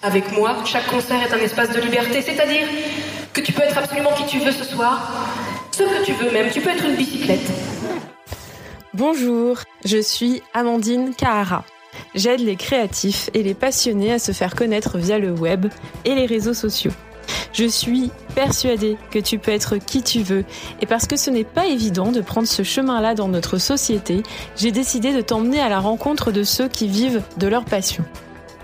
Avec moi, chaque concert est un espace de liberté, c'est-à-dire que tu peux être absolument qui tu veux ce soir, ce que tu veux même, tu peux être une bicyclette. Bonjour, je suis Amandine Kahara. J'aide les créatifs et les passionnés à se faire connaître via le web et les réseaux sociaux. Je suis persuadée que tu peux être qui tu veux et parce que ce n'est pas évident de prendre ce chemin-là dans notre société, j'ai décidé de t'emmener à la rencontre de ceux qui vivent de leur passion.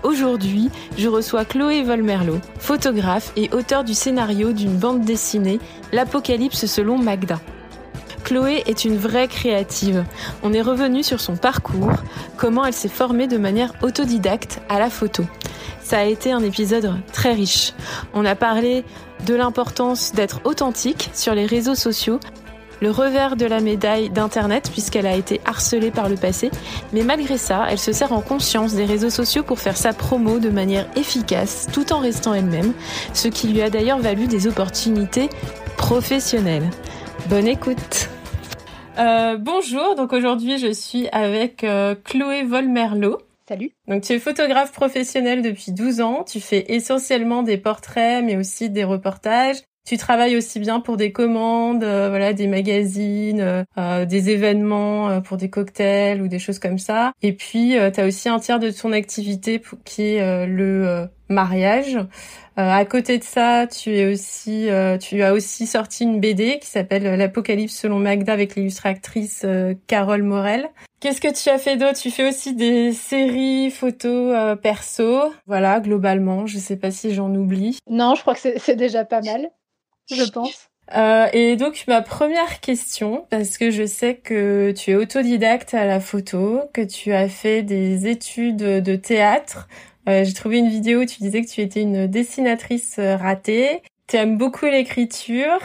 Aujourd'hui, je reçois Chloé Volmerlo, photographe et auteur du scénario d'une bande dessinée L'Apocalypse selon Magda. Chloé est une vraie créative. On est revenu sur son parcours, comment elle s'est formée de manière autodidacte à la photo. Ça a été un épisode très riche. On a parlé de l'importance d'être authentique sur les réseaux sociaux, le revers de la médaille d'Internet puisqu'elle a été harcelée par le passé, mais malgré ça, elle se sert en conscience des réseaux sociaux pour faire sa promo de manière efficace tout en restant elle-même, ce qui lui a d'ailleurs valu des opportunités professionnelles. Bonne écoute euh, Bonjour, donc aujourd'hui je suis avec euh, Chloé Volmerlo. Salut. Donc tu es photographe professionnel depuis 12 ans, tu fais essentiellement des portraits mais aussi des reportages. Tu travailles aussi bien pour des commandes, euh, voilà, des magazines, euh, euh, des événements pour des cocktails ou des choses comme ça. Et puis tu as aussi un tiers de ton activité pour, qui est le mariage. à côté de ça, tu es aussi, tu as aussi sorti une BD qui s'appelle L'Apocalypse selon Magda avec l'illustratrice Carole Morel. Qu'est-ce que tu as fait d'autre? Tu fais aussi des séries photos perso. Voilà, globalement, je sais pas si j'en oublie. Non, je crois que c'est déjà pas mal je pense. Euh, et donc ma première question, parce que je sais que tu es autodidacte à la photo, que tu as fait des études de théâtre. Euh, J'ai trouvé une vidéo où tu disais que tu étais une dessinatrice ratée. Tu aimes beaucoup l'écriture.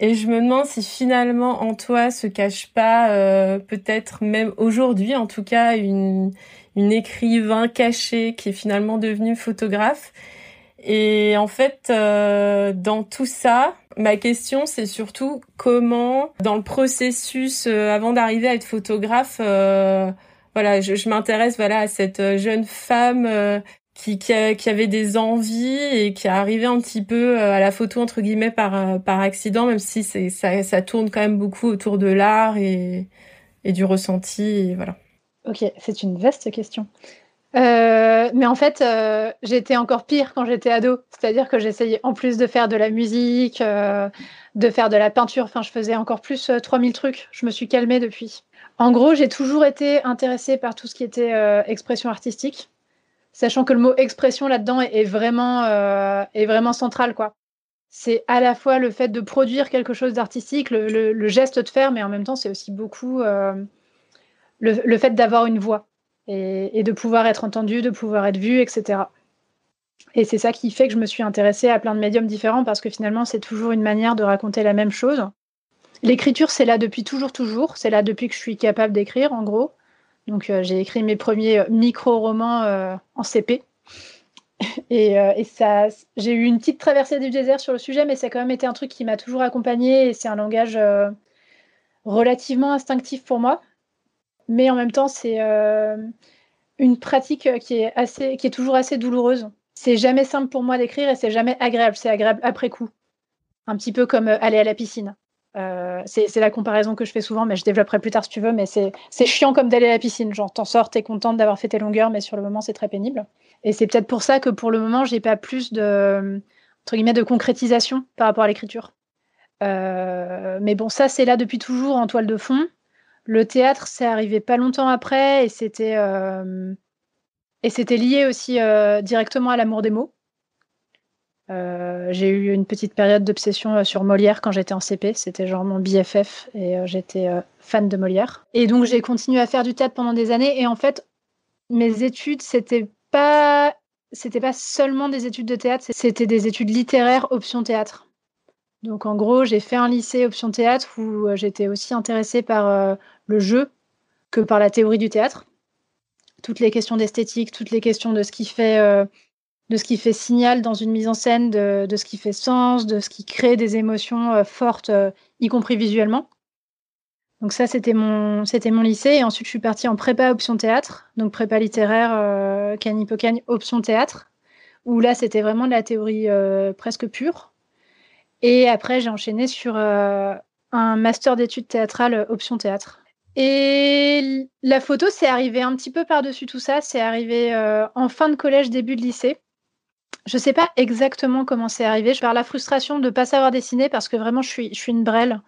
Et je me demande si finalement en toi se cache pas, euh, peut-être même aujourd'hui en tout cas, une, une écrivain cachée qui est finalement devenue photographe et en fait, euh, dans tout ça, ma question, c'est surtout comment, dans le processus, euh, avant d'arriver à être photographe, euh, voilà, je, je m'intéresse voilà à cette jeune femme qui, qui, qui, avait des envies et qui est arrivée un petit peu à la photo entre guillemets par par accident, même si c'est ça, ça tourne quand même beaucoup autour de l'art et, et du ressenti, et voilà. Ok, c'est une vaste question. Euh, mais en fait, euh, j'étais encore pire quand j'étais ado. C'est-à-dire que j'essayais en plus de faire de la musique, euh, de faire de la peinture. Enfin, je faisais encore plus 3000 trucs. Je me suis calmée depuis. En gros, j'ai toujours été intéressée par tout ce qui était expression artistique, sachant que le mot expression là-dedans est, vraiment, est vraiment central, quoi. C'est à la fois le fait de produire quelque chose d'artistique, le, geste de faire, mais en même temps, c'est aussi beaucoup le fait d'avoir une voix et, de pouvoir être entendu, de pouvoir être vu, etc. Et c'est ça qui fait que je me suis intéressée à plein de médiums différents parce que finalement, c'est toujours une manière de raconter la même chose. L'écriture, c'est là depuis toujours, toujours. C'est là depuis que je suis capable d'écrire, en gros. Donc, euh, j'ai écrit mes premiers micro-romans euh, en CP. et, euh, et, ça, j'ai eu une petite traversée du désert sur le sujet, mais ça a quand même été un truc qui m'a toujours accompagnée et c'est un langage relativement instinctif pour moi mais en même temps, c'est euh, une pratique qui est, assez, qui est toujours assez douloureuse. C'est jamais simple pour moi d'écrire et c'est jamais agréable. C'est agréable après coup. Un petit peu comme euh, aller à la piscine. Euh, c'est la comparaison que je fais souvent, mais je développerai plus tard si tu veux. Mais c'est chiant comme d'aller à la piscine. Genre, t'en sors, t'es contente d'avoir fait tes longueurs, mais sur le moment, c'est très pénible. Et c'est peut-être pour ça que pour le moment, j'ai pas plus de, entre guillemets, de concrétisation par rapport à l'écriture. mais bon, ça, c'est là depuis toujours en toile de fond. Le théâtre, c'est arrivé pas longtemps après et c'était euh, lié aussi euh, directement à l'amour des mots. Euh, j'ai eu une petite période d'obsession sur Molière quand j'étais en CP, c'était genre mon BFF et j'étais fan de Molière. Et donc j'ai continué à faire du théâtre pendant des années et en fait mes études pas c'était pas seulement des études de théâtre, c'était des études littéraires option théâtre. Donc en gros, j'ai fait un lycée option théâtre où euh, j'étais aussi intéressée par euh, le jeu que par la théorie du théâtre. Toutes les questions d'esthétique, toutes les questions de ce qui fait euh, signal dans une mise en scène, de, ce qui fait sens, de ce qui crée des émotions fortes, y compris visuellement. Donc ça, c'était mon, lycée. Et ensuite, je suis partie en prépa option théâtre, donc prépa littéraire, Cani option théâtre, où là, c'était vraiment de la théorie euh, presque pure. Et après, j'ai enchaîné sur euh, un master d'études théâtrales option théâtre. Et la photo, c'est arrivé un petit peu par-dessus tout ça. C'est arrivé en fin de collège, début de lycée. Je ne sais pas exactement comment c'est arrivé. Je parle la frustration de ne pas savoir dessiner parce que vraiment, je suis, je suis une brêle.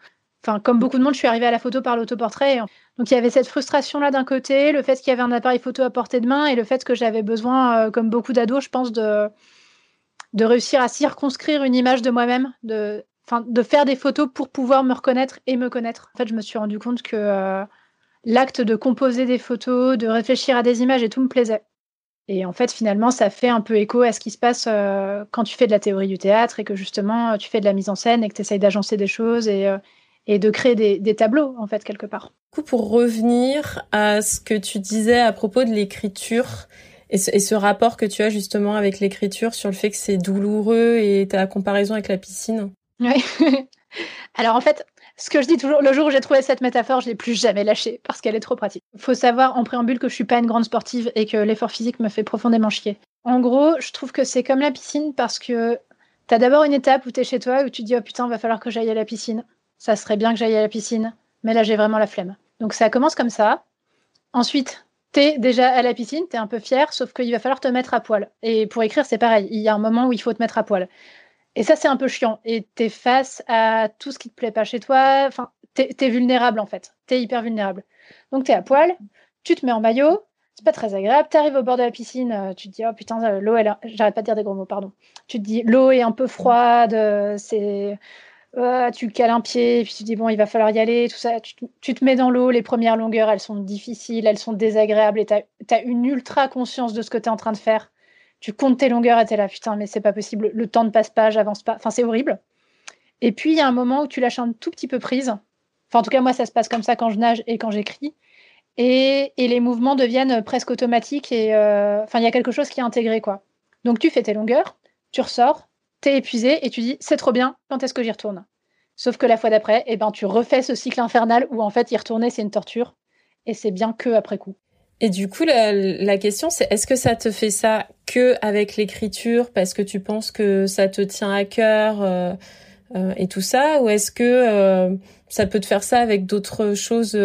Enfin, comme beaucoup de monde, je suis arrivée à la photo par l'autoportrait. Donc, il y avait cette frustration-là d'un côté, le fait qu'il y avait un appareil photo à portée de main et le fait que j'avais besoin, euh, comme beaucoup d'ados, je pense, de, de réussir à circonscrire une image de moi-même, de, de faire des photos pour pouvoir me reconnaître et me connaître. En fait, je me suis rendu compte que euh, l'acte de composer des photos, de réfléchir à des images et tout me plaisait. Et en fait, finalement, ça fait un peu écho à ce qui se passe euh, quand tu fais de la théorie du théâtre et que justement, tu fais de la mise en scène et que tu essayes d'agencer des choses et, et de créer des, tableaux, en fait, quelque part. Pour revenir à ce que tu disais à propos de l'écriture et ce, rapport que tu as justement avec l'écriture sur le fait que c'est douloureux et ta comparaison avec la piscine. Oui. Alors en fait, ce que je dis toujours, le jour où j'ai trouvé cette métaphore, je l'ai plus jamais lâchée parce qu'elle est trop pratique. Il faut savoir en préambule que je suis pas une grande sportive et que l'effort physique me fait profondément chier. En gros, je trouve que c'est comme la piscine parce que tu as d'abord une étape où tu es chez toi où tu te dis oh putain, va falloir que j'aille à la piscine ça serait bien que j'aille à la piscine, mais là j'ai vraiment la flemme. Donc ça commence comme ça. Ensuite, t'es déjà à la piscine, t'es un peu fier, sauf qu'il va falloir te mettre à poil. Et pour écrire, c'est pareil. Il y a un moment où il faut te mettre à poil. Et ça, c'est un peu chiant. Et t'es face à tout ce qui te plaît pas chez toi. Enfin, t'es es vulnérable en fait. T'es hyper vulnérable. Donc t'es à poil, tu te mets en maillot, c'est pas très agréable. T'arrives au bord de la piscine, euh, tu te dis oh putain l'eau elle, j'arrête pas de dire des gros mots pardon. Tu te dis l'eau est un peu froide, tu cales un pied, et puis tu dis bon, il va falloir y aller, tout ça. Tu, te mets dans l'eau, les premières longueurs, elles sont difficiles, elles sont désagréables, et tu as, une ultra conscience de ce que tu es en train de faire. Tu comptes tes longueurs et tu es là, putain, mais c'est pas possible, le temps ne passe pas, j'avance pas. Enfin, c'est horrible. Et puis, il y a un moment où tu lâches un tout petit peu prise. Enfin, en tout cas, moi, ça se passe comme ça quand je nage et quand j'écris. Et, les mouvements deviennent presque automatiques. Et euh, enfin, il y a quelque chose qui est intégré, quoi. Donc, tu fais tes longueurs, tu ressors, t'es épuisé et tu dis c'est trop bien, quand est-ce que j'y retourne? Sauf que la fois d'après, eh ben, tu refais ce cycle infernal où en fait y retourner c'est une torture et c'est bien que après coup. Et du coup, la, question c'est est-ce que ça te fait ça que avec l'écriture parce que tu penses que ça te tient à cœur euh, euh, et tout ça, ou est-ce que euh, ça peut te faire ça avec d'autres choses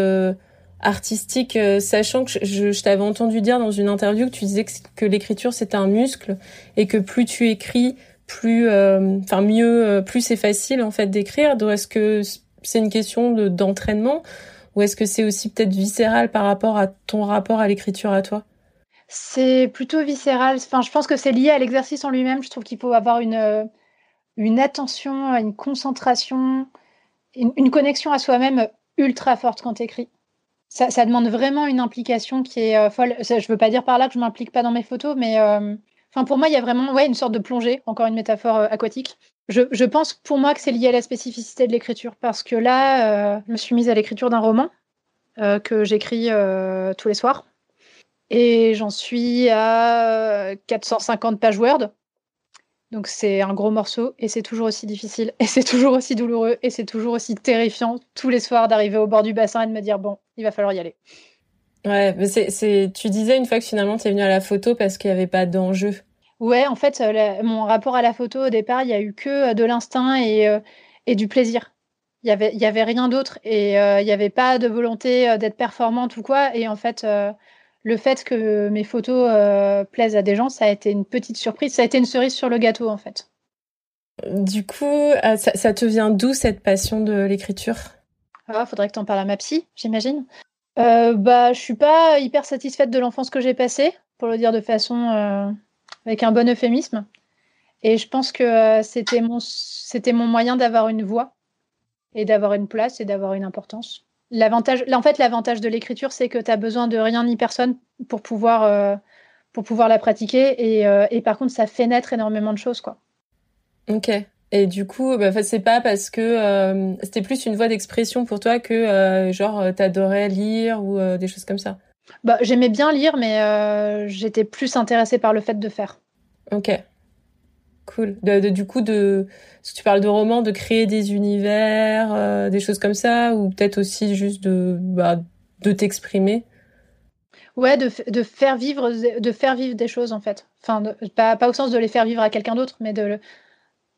artistiques, sachant que je, je t'avais entendu dire dans une interview que tu disais que, que l'écriture c'était un muscle et que plus tu écris, plus, euh, enfin mieux, euh, plus c'est facile en fait d'écrire. Est-ce que c'est une question de d'entraînement ou est-ce que c'est aussi peut-être viscéral par rapport à ton rapport à l'écriture à toi? C'est plutôt viscéral. Enfin, je pense que c'est lié à l'exercice en lui-même. Je trouve qu'il faut avoir une euh, une attention, une concentration, une, connexion à soi-même ultra forte quand tu écris. Ça, ça, demande vraiment une implication qui est folle. je ne veux pas dire par là que je m'implique pas dans mes photos, mais pour moi, il y a vraiment ouais, une sorte de plongée, encore une métaphore euh, aquatique. Je, pense pour moi que c'est lié à la spécificité de l'écriture, parce que là, euh, je me suis mise à l'écriture d'un roman euh, que j'écris tous les soirs. Et j'en suis à 450 pages Word. Donc c'est un gros morceau et c'est toujours aussi difficile et c'est toujours aussi douloureux et c'est toujours aussi terrifiant tous les soirs d'arriver au bord du bassin et de me dire bon, il va falloir y aller. Ouais, mais c'est, tu disais une fois que finalement tu es venu à la photo parce qu'il n'y avait pas d'enjeu. Ouais, en fait, euh, mon rapport à la photo au départ, il y a eu que euh, de l'instinct et, euh, et du plaisir. Il y avait, il y avait rien d'autre et il n'y avait pas de volonté d'être performante ou quoi. Et en fait, le fait que mes photos plaisent à des gens, ça a été une petite surprise. Ça a été une cerise sur le gâteau, en fait. Du coup, ça, ça te vient d'où cette passion de l'écriture? Ah, faudrait que tu en parles à ma psy, j'imagine. Euh, bah, je suis pas hyper satisfaite de l'enfance que j'ai passée, pour le dire de façon avec un bon euphémisme. Et je pense que euh, c'était mon, mon moyen d'avoir une voix et d'avoir une place et d'avoir une importance. L'avantage, en fait, l'avantage de l'écriture, c'est que tu as besoin de rien ni personne pour pouvoir, euh, pour pouvoir la pratiquer. Et, euh, et, par contre, ça fait naître énormément de choses. Quoi. Ok. Et du coup, bah, c'est pas parce que c'était plus une voie d'expression pour toi que, genre, t'adorais lire ou des choses comme ça bah, J'aimais bien lire, mais euh, j'étais plus intéressée par le fait de faire. Ok. Cool. De, du coup, de, si tu parles de romans, de créer des univers, euh, des choses comme ça, ou peut-être aussi juste de, bah, de t'exprimer? Ouais, de, de, faire vivre, de faire vivre des choses en fait. Enfin, pas, pas, au sens de les faire vivre à quelqu'un d'autre, mais de,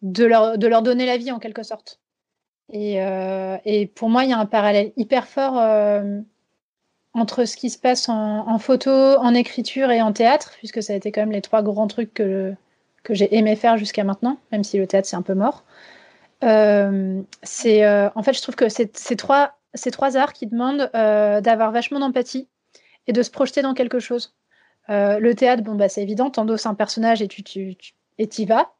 de, leur, de leur donner la vie en quelque sorte. Et, euh, et pour moi, il y a un parallèle hyper fort euh, entre ce qui se passe en, photo, en écriture et en théâtre, puisque ça a été quand même les trois grands trucs que, que j'ai aimé faire jusqu'à maintenant, même si le théâtre c'est un peu mort. Euh, c'est, en fait, je trouve que c'est ces trois, ces trois arts qui demandent d'avoir vachement d'empathie et de se projeter dans quelque chose. Le théâtre, bon, bah, c'est évident, t'endosses un personnage et tu, tu, tu et t'y vas.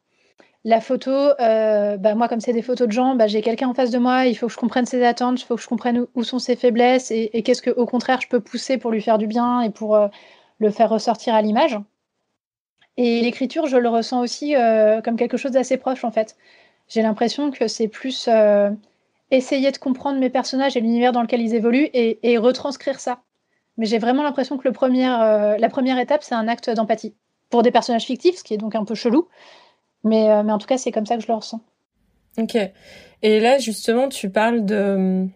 La photo, euh, bah, moi, comme c'est des photos de gens, bah, j'ai quelqu'un en face de moi, il faut que je comprenne ses attentes, il faut que je comprenne où, sont ses faiblesses et, qu'est-ce que, au contraire, je peux pousser pour lui faire du bien et pour euh, le faire ressortir à l'image. Et l'écriture, je le ressens aussi euh, comme quelque chose d'assez proche, en fait. J'ai l'impression que c'est plus essayer de comprendre mes personnages et l'univers dans lequel ils évoluent et, et retranscrire ça. Mais j'ai vraiment l'impression que le premier, la première étape, c'est un acte d'empathie pour des personnages fictifs, ce qui est donc un peu chelou. Mais, euh, mais en tout cas, c'est comme ça que je le ressens. Ok. Et là, justement, tu parles de,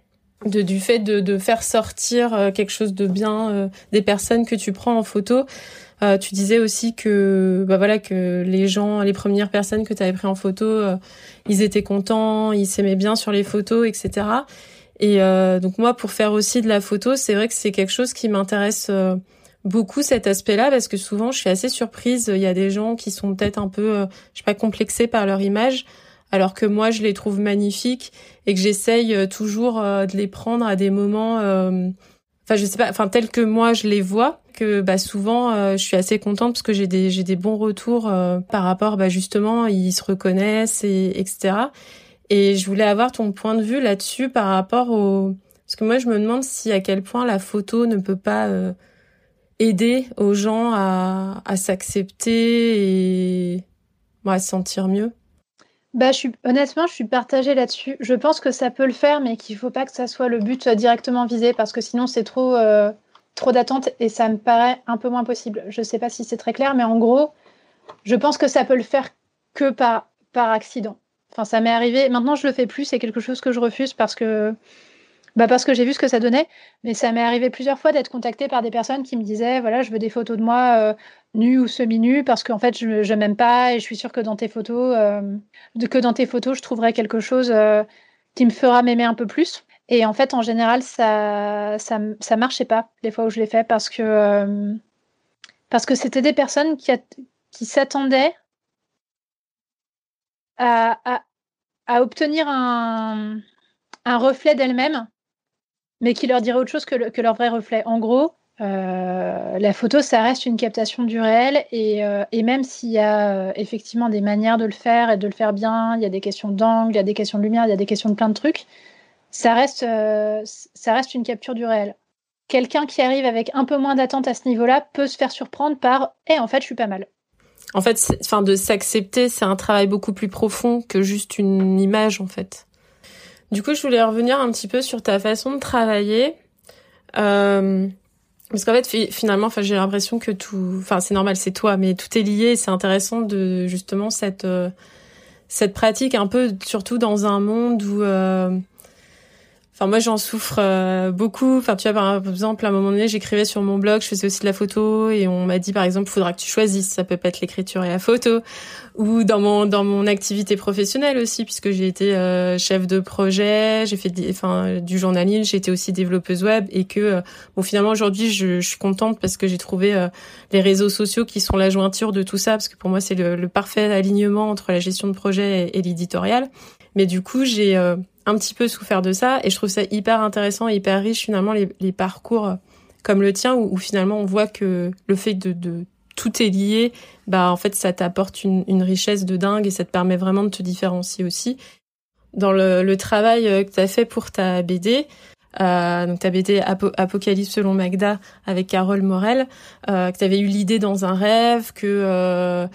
de du fait de, de faire sortir euh, quelque chose de bien euh, des personnes que tu prends en photo. Euh, tu disais aussi que bah voilà que les gens, les premières personnes que tu avais pris en photo, euh, ils étaient contents, ils s'aimaient bien sur les photos, etc. Et euh, donc moi, pour faire aussi de la photo, c'est vrai que c'est quelque chose qui m'intéresse beaucoup cet aspect-là parce que souvent je suis assez surprise. Il y a des gens qui sont peut-être un peu, euh, je sais pas, complexés par leur image, alors que moi je les trouve magnifiques et que j'essaye toujours euh, de les prendre à des moments, euh, enfin je sais pas, enfin tels que moi je les vois. Que bah souvent euh, je suis assez contente parce que j'ai des j'ai des bons retours euh, par rapport bah justement ils se reconnaissent et etc. Et je voulais avoir ton point de vue là-dessus par rapport au parce que moi je me demande si à quel point la photo ne peut pas euh, aider aux gens à, s'accepter et à se sentir mieux bah, honnêtement, je suis partagée là-dessus. Je pense que ça peut le faire, mais qu'il ne faut pas que ça soit le but directement visé, parce que sinon c'est trop, euh, trop d'attentes et ça me paraît un peu moins possible. Je ne sais pas si c'est très clair, mais en gros, je pense que ça peut le faire que par, par accident. Enfin, ça m'est arrivé. Maintenant, je le fais plus. C'est quelque chose que je refuse parce que bah parce que j'ai vu ce que ça donnait, mais ça m'est arrivé plusieurs fois d'être contactée par des personnes qui me disaient voilà, je veux des photos de moi euh, nue ou semi-nue parce qu'en fait je, m'aime pas et je suis sûre que dans tes photos, euh, que dans tes photos, je trouverai quelque chose euh, qui me fera m'aimer un peu plus. Et en fait, en général, ça, ça, ça marchait pas les fois où je l'ai fait parce que euh, parce que c'était des personnes qui, qui s'attendaient à, à, à obtenir un, un reflet d'elles-mêmes mais qui leur dirait autre chose que, le, que leur vrai reflet. En gros, euh, la photo, ça reste une captation du réel, et, euh, même s'il y a euh, effectivement des manières de le faire et de le faire bien, il y a des questions d'angle, il y a des questions de lumière, il y a des questions de plein de trucs, ça reste, ça reste une capture du réel. Quelqu'un qui arrive avec un peu moins d'attente à ce niveau-là peut se faire surprendre par Eh, en fait, je suis pas mal. En fait, enfin, de s'accepter, c'est un travail beaucoup plus profond que juste une image, en fait. Du coup, je voulais revenir un petit peu sur ta façon de travailler. Euh, parce qu'en fait, finalement, enfin, j'ai l'impression que tout, enfin, c'est normal, c'est toi, mais tout est lié. C'est intéressant de justement cette euh, cette pratique un peu, surtout dans un monde où euh, Enfin, moi, j'en souffre euh, beaucoup. Enfin, tu vois, par exemple, à un moment donné, j'écrivais sur mon blog, je faisais aussi de la photo, et on m'a dit, par exemple, faudra que tu choisisses. Ça peut pas être l'écriture et la photo, ou dans mon dans mon activité professionnelle aussi, puisque j'ai été euh, chef de projet, j'ai fait, enfin, du journalisme, été aussi développeuse web, et que euh, bon, finalement, aujourd'hui, je, je, suis contente parce que j'ai trouvé euh, les réseaux sociaux qui sont la jointure de tout ça, parce que pour moi, c'est le, le, parfait alignement entre la gestion de projet et, et l'éditorial. Mais du coup, j'ai euh, un petit peu souffert de ça et je trouve ça hyper intéressant et hyper riche finalement les, parcours comme le tien où, finalement on voit que le fait de, tout est lié, bah en fait ça t'apporte une, richesse de dingue et ça te permet vraiment de te différencier aussi. Dans le, travail euh, que tu as fait pour ta BD, euh, donc ta BD Apo Apocalypse selon Magda avec Carole Morel, euh, que tu eu l'idée dans un rêve, que euh,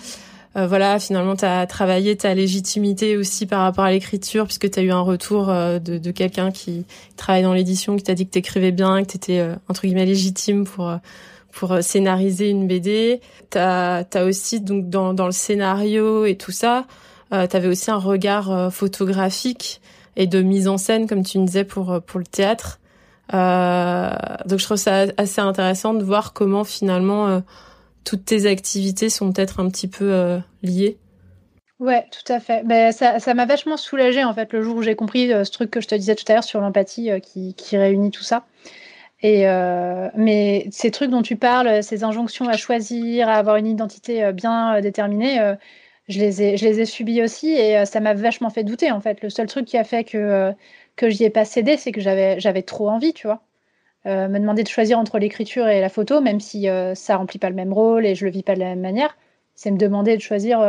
euh, voilà, finalement, tu as travaillé ta légitimité aussi par rapport à l'écriture, puisque tu as eu un retour euh, de, quelqu'un qui travaille dans l'édition, qui t'a dit que t'écrivais bien, que t'étais, euh, entre guillemets, légitime pour pour scénariser une BD. T'as as aussi, donc, dans, dans le scénario et tout ça, euh, t'avais aussi un regard photographique et de mise en scène, comme tu me disais, pour, pour le théâtre. donc je trouve ça assez intéressant de voir comment finalement toutes tes activités sont peut-être un petit peu liées. Ouais, tout à fait. Ben, ça, ça m'a vachement soulagée en fait le jour où j'ai compris ce truc que je te disais tout à l'heure sur l'empathie qui, qui, réunit tout ça. Et euh, mais ces trucs dont tu parles, ces injonctions à choisir, à avoir une identité euh, bien euh, déterminée, je les ai, je les ai subies aussi et ça m'a vachement fait douter en fait. Le seul truc qui a fait que que j'y ai pas cédé, c'est que j'avais j'avais trop envie, tu vois. Me demander de choisir entre l'écriture et la photo, même si ça remplit pas le même rôle et je le vis pas de la même manière, c'est me demander de choisir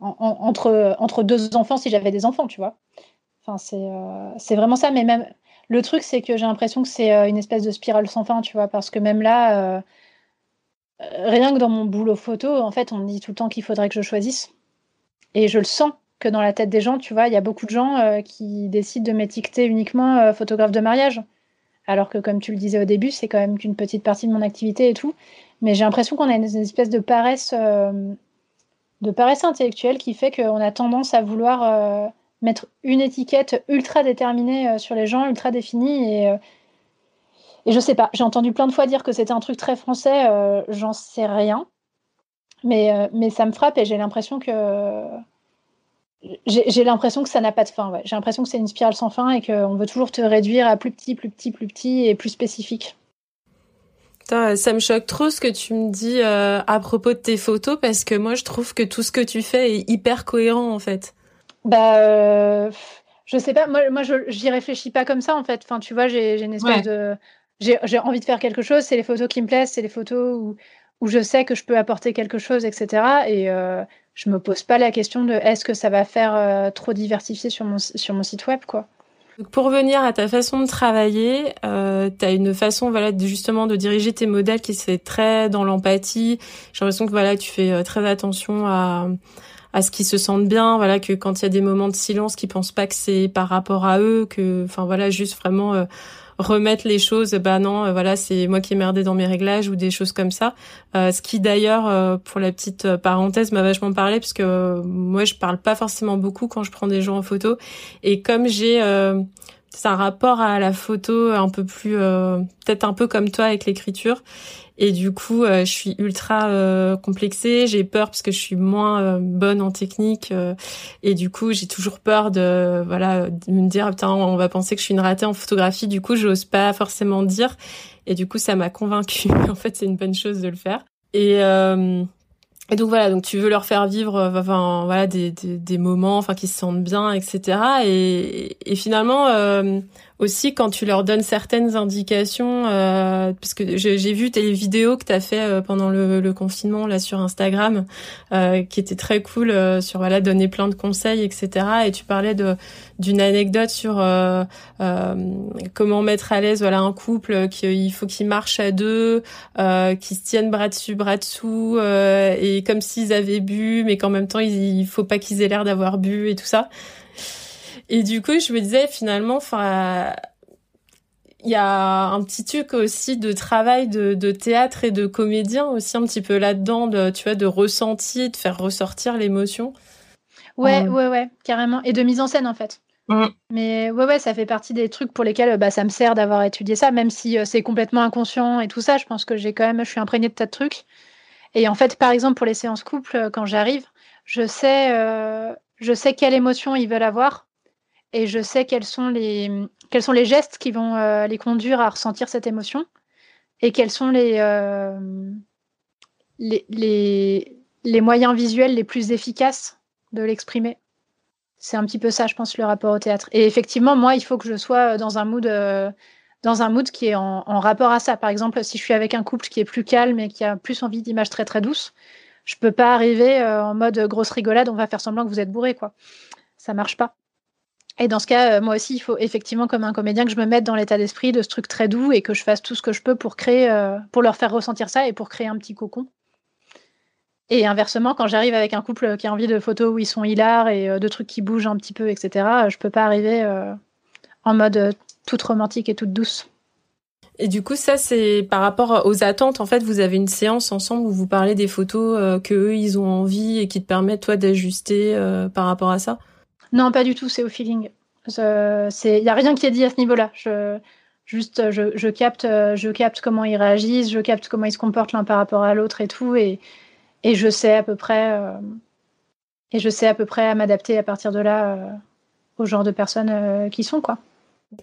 entre entre deux enfants si j'avais des enfants, tu vois. Enfin, c'est c'est vraiment ça, mais même le truc, c'est que j'ai l'impression que c'est euh, une espèce de spirale sans fin, tu vois, parce que même là, euh, rien que dans mon boulot photo, en fait, on me dit tout le temps qu'il faudrait que je choisisse. Et je le sens que dans la tête des gens, tu vois, il y a beaucoup de gens euh, qui décident de m'étiqueter uniquement photographe de mariage. Alors que, comme tu le disais au début, c'est quand même qu'une petite partie de mon activité et tout. Mais j'ai l'impression qu'on a une, espèce de paresse, paresse intellectuelle qui fait qu'on a tendance à vouloir mettre une étiquette ultra déterminée euh, sur les gens, ultra définie. Et, euh, je sais pas, j'ai entendu plein de fois dire que c'était un truc très français, euh, j'en sais rien. Mais ça me frappe et j'ai l'impression que. J'ai l'impression que ça n'a pas de fin. Ouais. J'ai l'impression que c'est une spirale sans fin et qu'on veut toujours te réduire à plus petit, plus petit, plus petit et plus spécifique. ça me choque trop ce que tu me dis à propos de tes photos parce que moi je trouve que tout ce que tu fais est hyper cohérent en fait. Bah, euh, je sais pas. Moi, moi, j'y réfléchis pas comme ça en fait. Enfin, tu vois, j'ai une espèce de j'ai envie de faire quelque chose. C'est les photos qui me plaisent. C'est les photos où où je sais que je peux apporter quelque chose, etc. Et euh, je me pose pas la question de est-ce que ça va faire euh, trop diversifié sur mon sur mon site web, quoi. pour revenir à ta façon de travailler, euh, tu as une façon voilà justement de diriger tes modèles qui se fait très dans l'empathie. J'ai l'impression que voilà tu fais euh, très attention à à ce qu'ils se sentent bien, voilà que quand il y a des moments de silence, qu'ils pensent pas que c'est par rapport à eux, que enfin voilà juste vraiment euh, remettre les choses, bah non, euh, voilà c'est moi qui ai merdé dans mes réglages ou des choses comme ça. Euh, ce qui d'ailleurs pour la petite parenthèse m'a vachement parlé parce que moi je parle pas forcément beaucoup quand je prends des gens en photo et comme j'ai c'est un rapport à la photo un peu plus peut-être un peu comme toi avec l'écriture et du coup, euh, je suis ultra euh, complexée. J'ai peur parce que je suis moins euh, bonne en technique. et du coup, j'ai toujours peur de voilà de me dire putain, on va penser que je suis une ratée en photographie. Du coup, j'ose pas forcément dire. Et du coup, ça m'a convaincue. en fait, c'est une bonne chose de le faire. Et et donc voilà, donc tu veux leur faire vivre, enfin voilà, des, des, des moments, enfin qu'ils se sentent bien, etc. Et, et finalement, aussi quand tu leur donnes certaines indications, euh, parce que j'ai vu tes vidéos que tu as fait euh, pendant le, le, confinement là sur Instagram, euh, qui étaient très cool euh, sur voilà donner plein de conseils, etc. Et tu parlais de d'une anecdote sur euh, comment mettre à l'aise voilà un couple qu'il faut qu'ils marchent à deux, qu'ils se tiennent bras dessus bras dessous et comme s'ils avaient bu, mais qu'en même temps il, il faut pas qu'ils aient l'air d'avoir bu et tout ça. Et du coup, je me disais finalement, enfin, il y a un petit truc aussi de travail de, de, théâtre et de comédien aussi un petit peu là-dedans, de, tu vois, de ressenti, de faire ressortir l'émotion. Ouais, ouais, ouais, carrément. Et de mise en scène en fait. Mm. Mais ouais, ouais, ça fait partie des trucs pour lesquels bah, ça me sert d'avoir étudié ça, même si euh, c'est complètement inconscient et tout ça. Je pense que j'ai quand même, je suis imprégnée de tas de trucs. Et en fait, par exemple, pour les séances couple, euh, quand j'arrive, je sais, euh, je sais quelle émotion ils veulent avoir et je sais quels sont les, quels sont les gestes qui vont euh, les conduire à ressentir cette émotion et quels sont les, euh, les, les, les, moyens visuels les plus efficaces de l'exprimer. C'est un petit peu ça, je pense, le rapport au théâtre. Et effectivement, moi, il faut que je sois dans un mood, euh, dans un mood qui est en, en, rapport à ça. Par exemple, si je suis avec un couple qui est plus calme et qui a plus envie d'images très très douces, je peux pas arriver en mode grosse rigolade, on va faire semblant que vous êtes bourré, quoi. Ça marche pas. Et dans ce cas, euh, moi aussi, il faut effectivement, comme un comédien, que je me mette dans l'état d'esprit de ce truc très doux et que je fasse tout ce que je peux pour créer, euh, pour leur faire ressentir ça et pour créer un petit cocon. Et inversement, quand j'arrive avec un couple qui a envie de photos où ils sont hilars et euh, de trucs qui bougent un petit peu, etc., je peux pas arriver en mode toute romantique et toute douce. Et du coup, ça, c'est par rapport aux attentes. En fait, vous avez une séance ensemble où vous parlez des photos que eux, ils ont envie et qui te permettent, toi, d'ajuster par rapport à ça? Non, pas du tout, c'est au feeling. Il n'y a rien qui est dit à ce niveau-là. Je, Juste, je, capte, je capte comment ils réagissent, je capte comment ils se comportent l'un par rapport à l'autre et tout, et, et je sais à peu près, et je sais à peu près à m'adapter à partir de là au genre de personnes qui sont, quoi.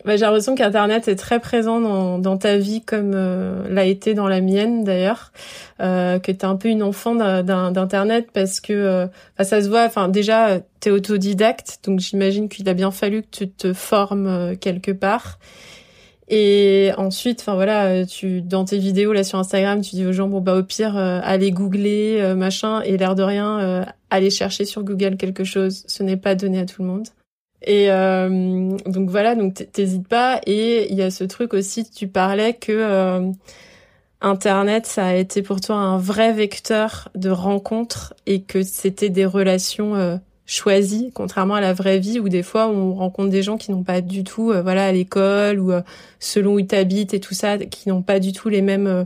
Bah, j'ai l'impression qu'Internet est très présent dans, ta vie comme euh, l'a été dans la mienne d'ailleurs, euh, que tu un peu une enfant d'Internet parce que euh, ça se voit, enfin déjà tu autodidacte, donc j'imagine qu'il a bien fallu que tu te formes euh, quelque part. Et ensuite, enfin voilà, tu dans tes vidéos là sur Instagram, tu dis aux gens bon bah au pire allez googler machin et l'air de rien aller chercher sur Google quelque chose, ce n'est pas donné à tout le monde. Et euh, donc voilà, donc t'hésites pas. Et il y a ce truc aussi, tu parlais que euh, Internet, ça a été pour toi un vrai vecteur de rencontres et que c'était des relations euh, choisies, contrairement à la vraie vie où des fois on rencontre des gens qui n'ont pas du tout, voilà, à l'école ou selon où tu habites et tout ça, qui n'ont pas du tout les mêmes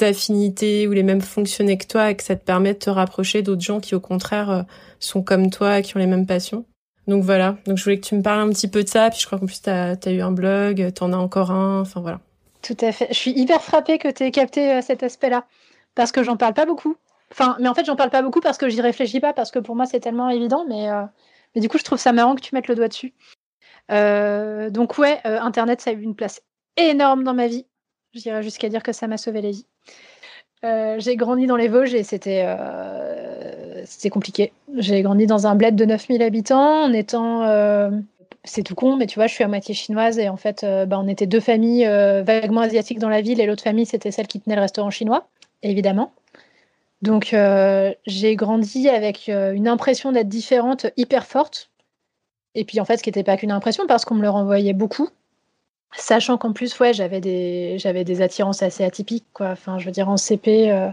affinités ou les mêmes fonctionnés que toi et que ça te permet de te rapprocher d'autres gens qui au contraire sont comme toi, qui ont les mêmes passions. Donc voilà, donc je voulais que tu me parles un petit peu de ça, puis je crois qu'en plus tu as, eu un blog, tu en as encore un, enfin voilà. Tout à fait. Je suis hyper frappée que tu aies capté euh, cet aspect-là, parce que j'en parle pas beaucoup. Enfin, mais en fait, j'en parle pas beaucoup parce que j'y réfléchis pas, parce que pour moi c'est tellement évident, mais, euh, du coup, je trouve ça marrant que tu mettes le doigt dessus. Euh, donc ouais, Internet, ça a eu une place énorme dans ma vie. J'irais jusqu'à dire que ça m'a sauvé la vie. J'ai grandi dans les Vosges et c'était c'était compliqué. J'ai grandi dans un bled de 9000 habitants en étant euh, c'est tout con, mais tu vois, je suis à moitié chinoise et en fait, bah, on était deux familles vaguement asiatiques dans la ville et l'autre famille, c'était celle qui tenait le restaurant chinois, évidemment. Donc, j'ai grandi avec une impression d'être différente hyper forte. Et puis, en fait, ce qui n'était pas qu'une impression parce qu'on me le renvoyait beaucoup. Sachant qu'en plus, ouais, j'avais des, j'avais des attirances assez atypiques, quoi. Enfin, je veux dire, en CP, euh,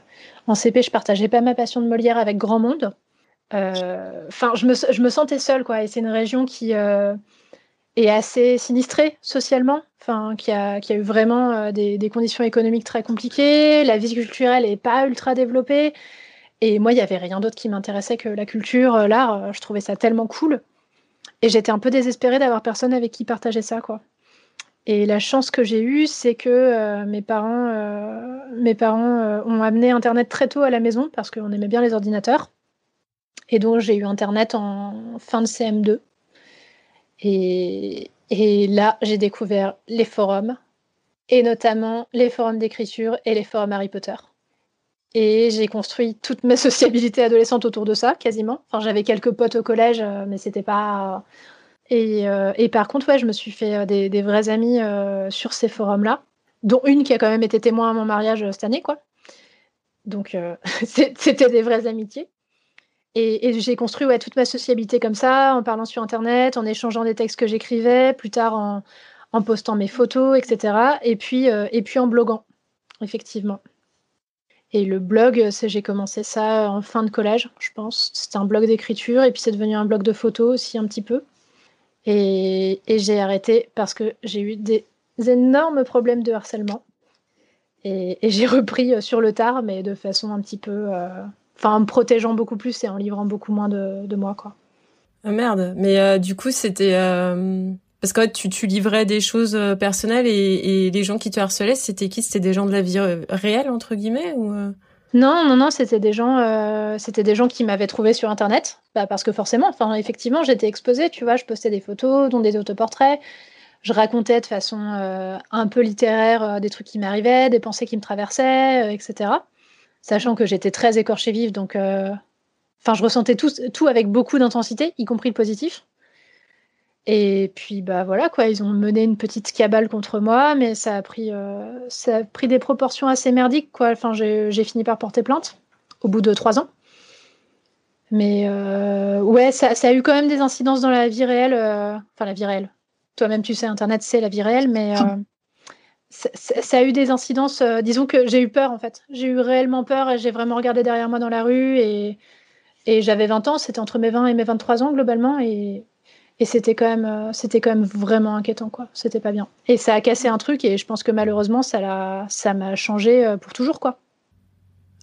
en CP, je partageais pas ma passion de Molière avec grand monde. Euh, enfin, je me, je me sentais seule, quoi. Et c'est une région qui euh, est assez sinistrée socialement, enfin, qui a, qui a eu vraiment des, des, conditions économiques très compliquées. La vie culturelle est pas ultra développée. Et moi, il y avait rien d'autre qui m'intéressait que la culture, l'art. Je trouvais ça tellement cool. Et j'étais un peu désespérée d'avoir personne avec qui partager ça, quoi. Et la chance que j'ai eue, c'est que euh, mes parents, euh, mes parents euh, ont amené Internet très tôt à la maison parce qu'on aimait bien les ordinateurs. Et donc j'ai eu Internet en fin de CM2. Et, et là, j'ai découvert les forums, et notamment les forums d'écriture et les forums Harry Potter. Et j'ai construit toute ma sociabilité adolescente autour de ça, quasiment. Enfin, j'avais quelques potes au collège, mais c'était pas euh, et, par contre, ouais, je me suis fait euh, des, des vrais amis euh, sur ces forums-là, dont une qui a quand même été témoin à mon mariage cette année, quoi. Donc, c'était des vraies amitiés. Et, j'ai construit ouais, toute ma sociabilité comme ça, en parlant sur Internet, en échangeant des textes que j'écrivais, plus tard en, postant mes photos, etc. Et puis, et puis en bloguant, effectivement. Et le blog, j'ai commencé ça en fin de collège, je pense. C'était un blog d'écriture, et puis c'est devenu un blog de photos aussi un petit peu. Et, j'ai arrêté parce que j'ai eu des énormes problèmes de harcèlement. Et, j'ai repris euh, sur le tard, mais de façon un petit peu. Euh, enfin, en me protégeant beaucoup plus et en livrant beaucoup moins de, moi, quoi. Ah merde. Mais euh, du coup, c'était. Parce que tu, livrais des choses personnelles et, les gens qui te harcelaient, c'était qui? C'était des gens de la vie réelle, entre guillemets non, non, non, c'était des gens, euh, c'était des gens qui m'avaient trouvé sur Internet, bah, parce que forcément, enfin, effectivement, j'étais exposée, tu vois, je postais des photos, dont des autoportraits, je racontais de façon euh, un peu littéraire euh, des trucs qui m'arrivaient, des pensées qui me traversaient, etc. Sachant que j'étais très écorchée vive, donc, enfin, je ressentais tout, tout avec beaucoup d'intensité, y compris le positif. Et puis bah voilà quoi, ils ont mené une petite cabale contre moi, mais ça a pris, euh, ça a pris des proportions assez merdiques quoi. Enfin j'ai fini par porter plainte au bout de trois ans. Mais euh, ouais, ça, a eu quand même des incidences dans la vie réelle. Euh, enfin la vie réelle. Toi-même tu sais, Internet c'est la vie réelle, mais ça, a eu des incidences. disons que j'ai eu peur en fait. J'ai eu réellement peur et j'ai vraiment regardé derrière moi dans la rue et, et j'avais 20 ans. C'était entre mes 20 et mes 23 ans globalement et et c'était quand même, euh, c'était quand même vraiment inquiétant, quoi. C'était pas bien. Et ça a cassé un truc, et je pense que malheureusement, ça l'a, ça m'a changé euh, pour toujours, quoi.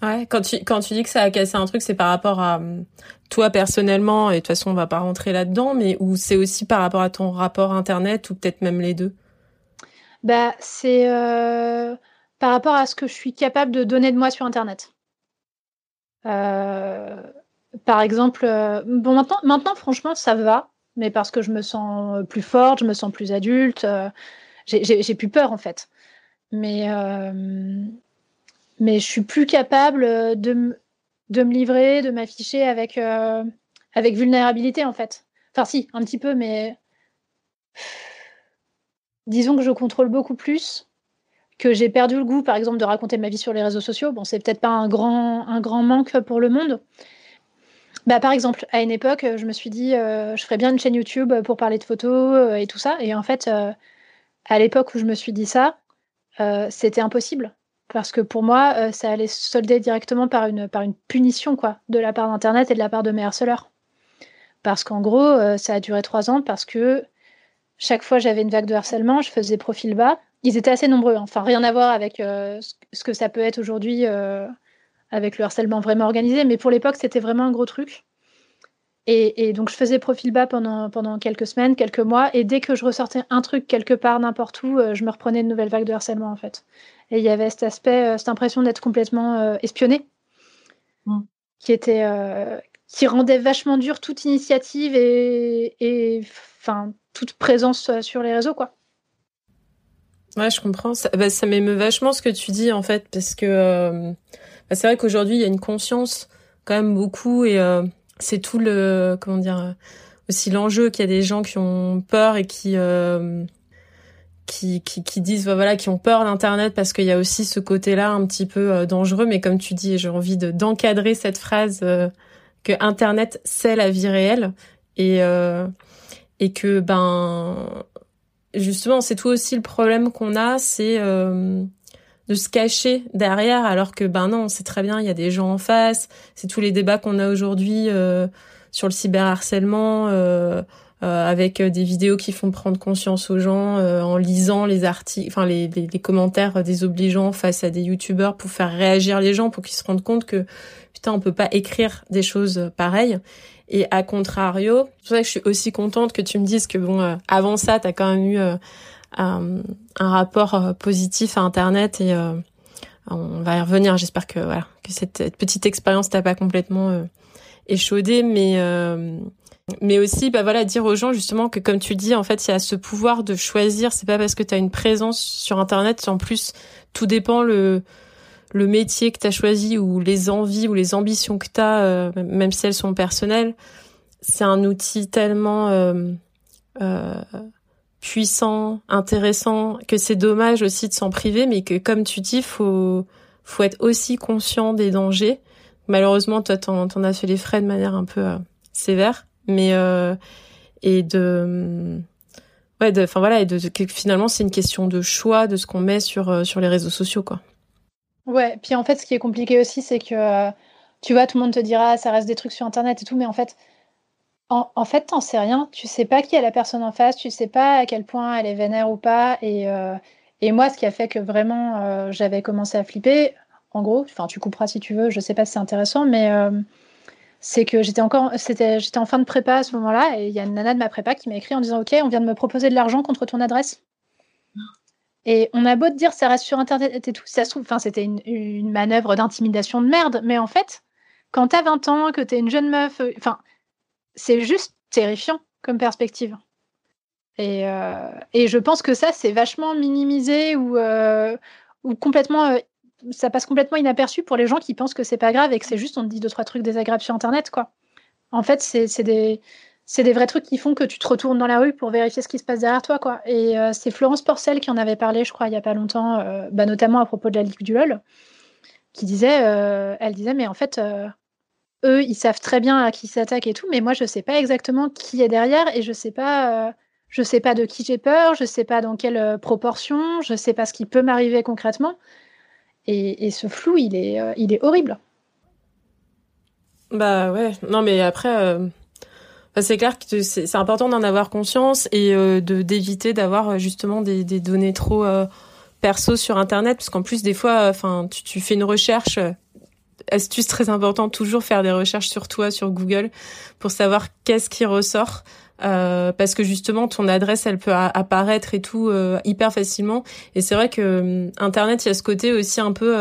Ouais, quand tu, quand tu dis que ça a cassé un truc, c'est par rapport à hum, toi personnellement, et de toute façon, on va pas rentrer là-dedans, mais ou c'est aussi par rapport à ton rapport Internet, ou peut-être même les deux? Bah, c'est par rapport à ce que je suis capable de donner de moi sur Internet. par exemple, bon, maintenant, maintenant, franchement, ça va, mais parce que je me sens plus forte, je me sens plus adulte, j'ai plus peur en fait. Mais, mais je suis plus capable de, de me livrer, de m'afficher avec, avec vulnérabilité en fait. Enfin, si, un petit peu, mais disons que je contrôle beaucoup plus, que j'ai perdu le goût, par exemple, de raconter ma vie sur les réseaux sociaux. Bon, c'est peut-être pas un grand, un grand manque pour le monde. Bah, par exemple, à une époque, je me suis dit, euh, je ferais bien une chaîne YouTube pour parler de photos euh, et tout ça. Et en fait, euh, à l'époque où je me suis dit ça, c'était impossible. Parce que pour moi, ça allait se solder directement par une, punition quoi, de la part d'Internet et de la part de mes harceleurs. Parce qu'en gros, ça a duré trois ans parce que chaque fois j'avais une vague de harcèlement, je faisais profil bas. Ils étaient assez nombreux, hein. enfin rien à voir avec euh, ce que ça peut être aujourd'hui euh, avec le harcèlement vraiment organisé, mais pour l'époque c'était vraiment un gros truc. Et, donc je faisais profil bas pendant, pendant quelques semaines, quelques mois, et dès que je ressortais un truc quelque part, n'importe où, euh, je me reprenais une nouvelle vague de harcèlement en fait. Et il y avait cet aspect, cette impression d'être complètement espionné, mm. qui était, qui rendait vachement dur toute initiative et, enfin toute présence euh, sur les réseaux, quoi. Ouais, je comprends. Ça, bah, ça m'émeut vachement ce que tu dis, en fait, parce que euh, c'est vrai qu'aujourd'hui, il y a une conscience quand même beaucoup et euh, c'est tout le, comment dire, aussi l'enjeu qu'il y a des gens qui ont peur et qui, qui, qui, qui, disent, bah, voilà, qui ont peur d'Internet parce qu'il y a aussi ce côté-là un petit peu dangereux. Mais comme tu dis, j'ai envie de, d'encadrer cette phrase que Internet, c'est la vie réelle. Et, et que ben justement c'est tout aussi le problème qu'on a c'est euh, de se cacher derrière alors que ben non c'est très bien il y a des gens en face c'est tous les débats qu'on a aujourd'hui euh, sur le cyberharcèlement euh, euh, avec des vidéos qui font prendre conscience aux gens en lisant les articles enfin les, les, les, commentaires désobligeants face à des youtubeurs pour faire réagir les gens pour qu'ils se rendent compte que putain on peut pas écrire des choses pareilles. Et à contrario, c'est pour ça que je suis aussi contente que tu me dises que bon, euh, avant ça, tu as quand même eu euh, un, un, rapport euh, positif à Internet et on va y revenir. J'espère que voilà que cette, petite expérience t'a pas complètement échaudé, mais mais aussi bah voilà dire aux gens justement que comme tu dis en fait il y a ce pouvoir de choisir. C'est pas parce que tu as une présence sur Internet, en plus tout dépend le le métier que tu as choisi ou les envies ou les ambitions que tu as, euh, même si elles sont personnelles, c'est un outil tellement euh, euh, puissant, intéressant, que c'est dommage aussi de s'en priver, mais que comme tu dis, faut faut être aussi conscient des dangers. Malheureusement, toi, t'en, en as fait les frais de manière un peu sévère, mais et de ouais, enfin voilà, et de, finalement, c'est une question de choix de ce qu'on met sur sur les réseaux sociaux, quoi. Ouais, puis en fait, ce qui est compliqué aussi, c'est que euh, tu vois, tout le monde te dira, ça reste des trucs sur Internet et tout, mais en fait, en, fait, t'en sais rien. Tu sais pas qui est la personne en face, tu sais pas à quel point elle est vénère ou pas. Et, euh, et moi, ce qui a fait que vraiment euh, j'avais commencé à flipper, en gros, enfin, tu couperas si tu veux, je sais pas si c'est intéressant, mais c'est que j'étais encore, c'était, j'étais en fin de prépa à ce moment-là, et il y a une nana de ma prépa qui m'a écrit en disant, ok, on vient de me proposer de l'argent contre ton adresse. Et on a beau te dire ça reste sur Internet et tout, ça se trouve, enfin, c'était une, une manœuvre d'intimidation de merde, mais en fait, quand t'as 20 ans, que t'es une jeune meuf, euh, enfin, c'est juste terrifiant comme perspective. Et, euh, et, je pense que ça, c'est vachement minimisé ou, euh, complètement. ça passe complètement inaperçu pour les gens qui pensent que c'est pas grave et que c'est juste on te dit deux, trois trucs désagréables sur Internet, quoi. En fait, c'est des des vrais trucs qui font que tu te retournes dans la rue pour vérifier ce qui se passe derrière toi, quoi. Et euh, c'est Florence Porcel qui en avait parlé, je crois, il y a pas longtemps, euh, bah, notamment à propos de la Ligue du LOL, qui disait, euh, elle disait, mais en fait, eux, ils savent très bien à qui s'attaquent et tout, mais moi, je sais pas exactement qui est derrière et je sais pas, je sais pas de qui j'ai peur, je sais pas dans quelle proportion, je sais pas ce qui peut m'arriver concrètement. Et, ce flou, il est, il est horrible. Bah ouais, non mais après c'est clair que c'est important d'en avoir conscience et euh, de d'éviter d'avoir euh, justement des, des, données trop euh, perso sur internet parce qu'en plus des fois enfin tu, fais une recherche astuce très importante toujours faire des recherches sur toi sur Google pour savoir qu'est-ce qui ressort. Euh, parce que justement ton adresse elle peut apparaître et tout euh, hyper facilement. Et c'est vrai que hum, internet il y a ce côté aussi un peu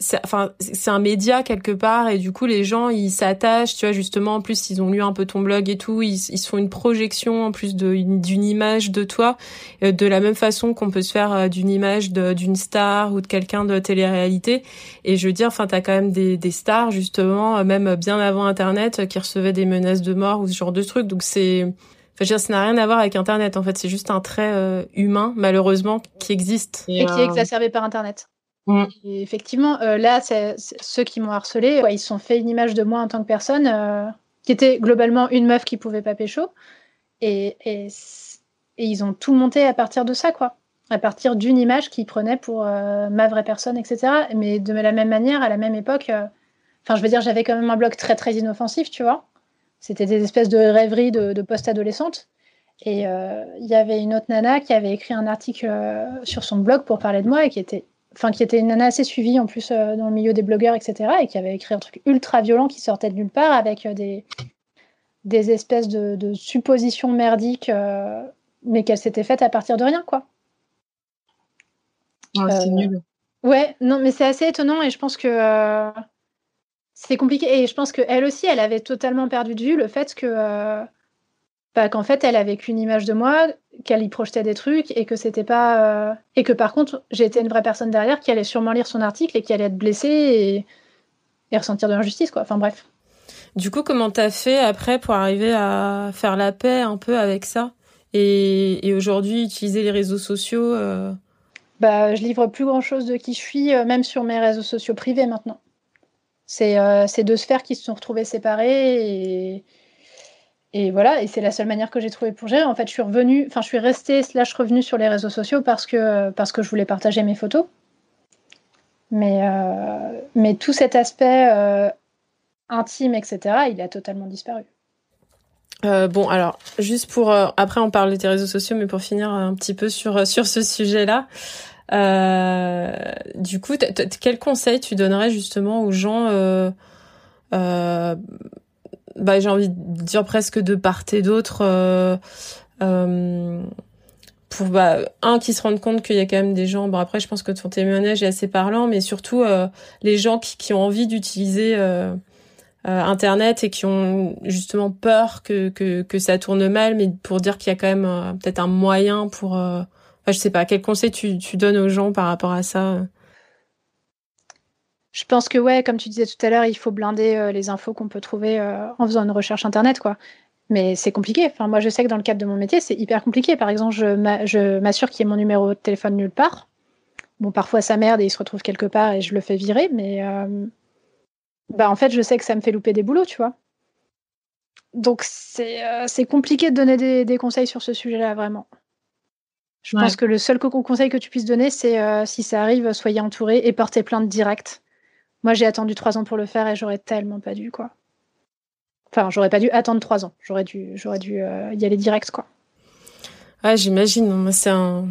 euh, enfin c'est un média quelque part et du coup les gens ils s'attachent tu vois justement en plus ils ont lu un peu ton blog et tout ils, ils font une projection en plus de d'une image de toi euh, de la même façon qu'on peut se faire euh, d'une image d'une star ou de quelqu'un de télé-réalité et je veux dire enfin t'as quand même des, des stars justement euh, même bien avant internet qui recevaient des menaces de mort ou ce genre de trucs donc c'est Enfin, je veux dire, ça n'a rien à voir avec Internet. En fait, c'est juste un trait humain, malheureusement, qui existe. Et, qui est exacerbé par Internet. Mm. effectivement, euh, là, ceux qui m'ont harcelé, ils se sont fait une image de moi en tant que personne, euh, qui était globalement une meuf qui pouvait pas pécho. Et, et, ils ont tout monté à partir de ça, quoi. À partir d'une image qu'ils prenaient pour euh, ma vraie personne, etc. Mais de la même manière, à la même époque, enfin, je veux dire, j'avais quand même un blog très, très inoffensif, tu vois. C'était des espèces de rêveries de, de post-adolescente. Et il y avait une autre nana qui avait écrit un article sur son blog pour parler de moi et qui était enfin qui était une nana assez suivie en plus euh, dans le milieu des blogueurs, etc. Et qui avait écrit un truc ultra violent qui sortait de nulle part avec euh, des, des espèces de, suppositions merdiques, euh, mais qu'elle s'était faite à partir de rien, quoi. Ah, c'est nul. Ouais, non, mais c'est assez étonnant et je pense que c'est compliqué. Et je pense qu'elle aussi, elle avait totalement perdu de vue le fait que bah, qu'en fait, elle avait qu'une image de moi, qu'elle y projetait des trucs et que c'était pas. Euh, et que par contre, j'étais une vraie personne derrière qui allait sûrement lire son article et qui allait être blessée et, et ressentir de l'injustice, quoi. Enfin bref. Du coup, comment t'as fait après pour arriver à faire la paix un peu avec ça et, et aujourd'hui utiliser les réseaux sociaux euh... Bah, je livre plus grand chose de qui je suis, euh, même sur mes réseaux sociaux privés maintenant. C'est euh, deux sphères qui se sont retrouvées séparées et et voilà, et c'est la seule manière que j'ai trouvé pour gérer. En fait, je suis revenue, enfin, je suis restée slash revenue sur les réseaux sociaux parce que, parce que je voulais partager mes photos. Mais, euh, mais tout cet aspect euh, intime, etc., il a totalement disparu. Euh, bon, alors, juste pour... après, on parle de tes réseaux sociaux, mais pour finir un petit peu sur, sur ce sujet-là, du coup, quel conseil tu donnerais justement aux gens bah, j'ai envie de dire presque de part et d'autre euh, euh, pour bah, un qui se rendent compte qu'il y a quand même des gens bon après je pense que ton témoignage est assez parlant mais surtout euh, les gens qui, qui ont envie d'utiliser internet et qui ont justement peur que, que, que ça tourne mal mais pour dire qu'il y a quand même peut-être un moyen pour enfin, je sais pas quel conseil tu, tu donnes aux gens par rapport à ça je pense que ouais, comme tu disais tout à l'heure, il faut blinder euh, les infos qu'on peut trouver euh, en faisant une recherche internet, quoi. Mais c'est compliqué. Enfin, moi, je sais que dans le cadre de mon métier, c'est hyper compliqué. Par exemple, je m'assure qu'il y ait mon numéro de téléphone nulle part. Bon, parfois ça merde et il se retrouve quelque part et je le fais virer, mais euh, bah en fait, je sais que ça me fait louper des boulots, tu vois. Donc c'est compliqué de donner des, des, conseils sur ce sujet-là, vraiment. Je pense que le seul conseil que tu puisses donner, c'est si ça arrive, soyez entouré et portez plainte direct moi, j'ai attendu trois ans pour le faire et j'aurais tellement pas dû, quoi. Enfin, j'aurais pas dû attendre trois ans. J'aurais dû, j'aurais dû euh, y aller direct, quoi. Ah, j'imagine. C'est un,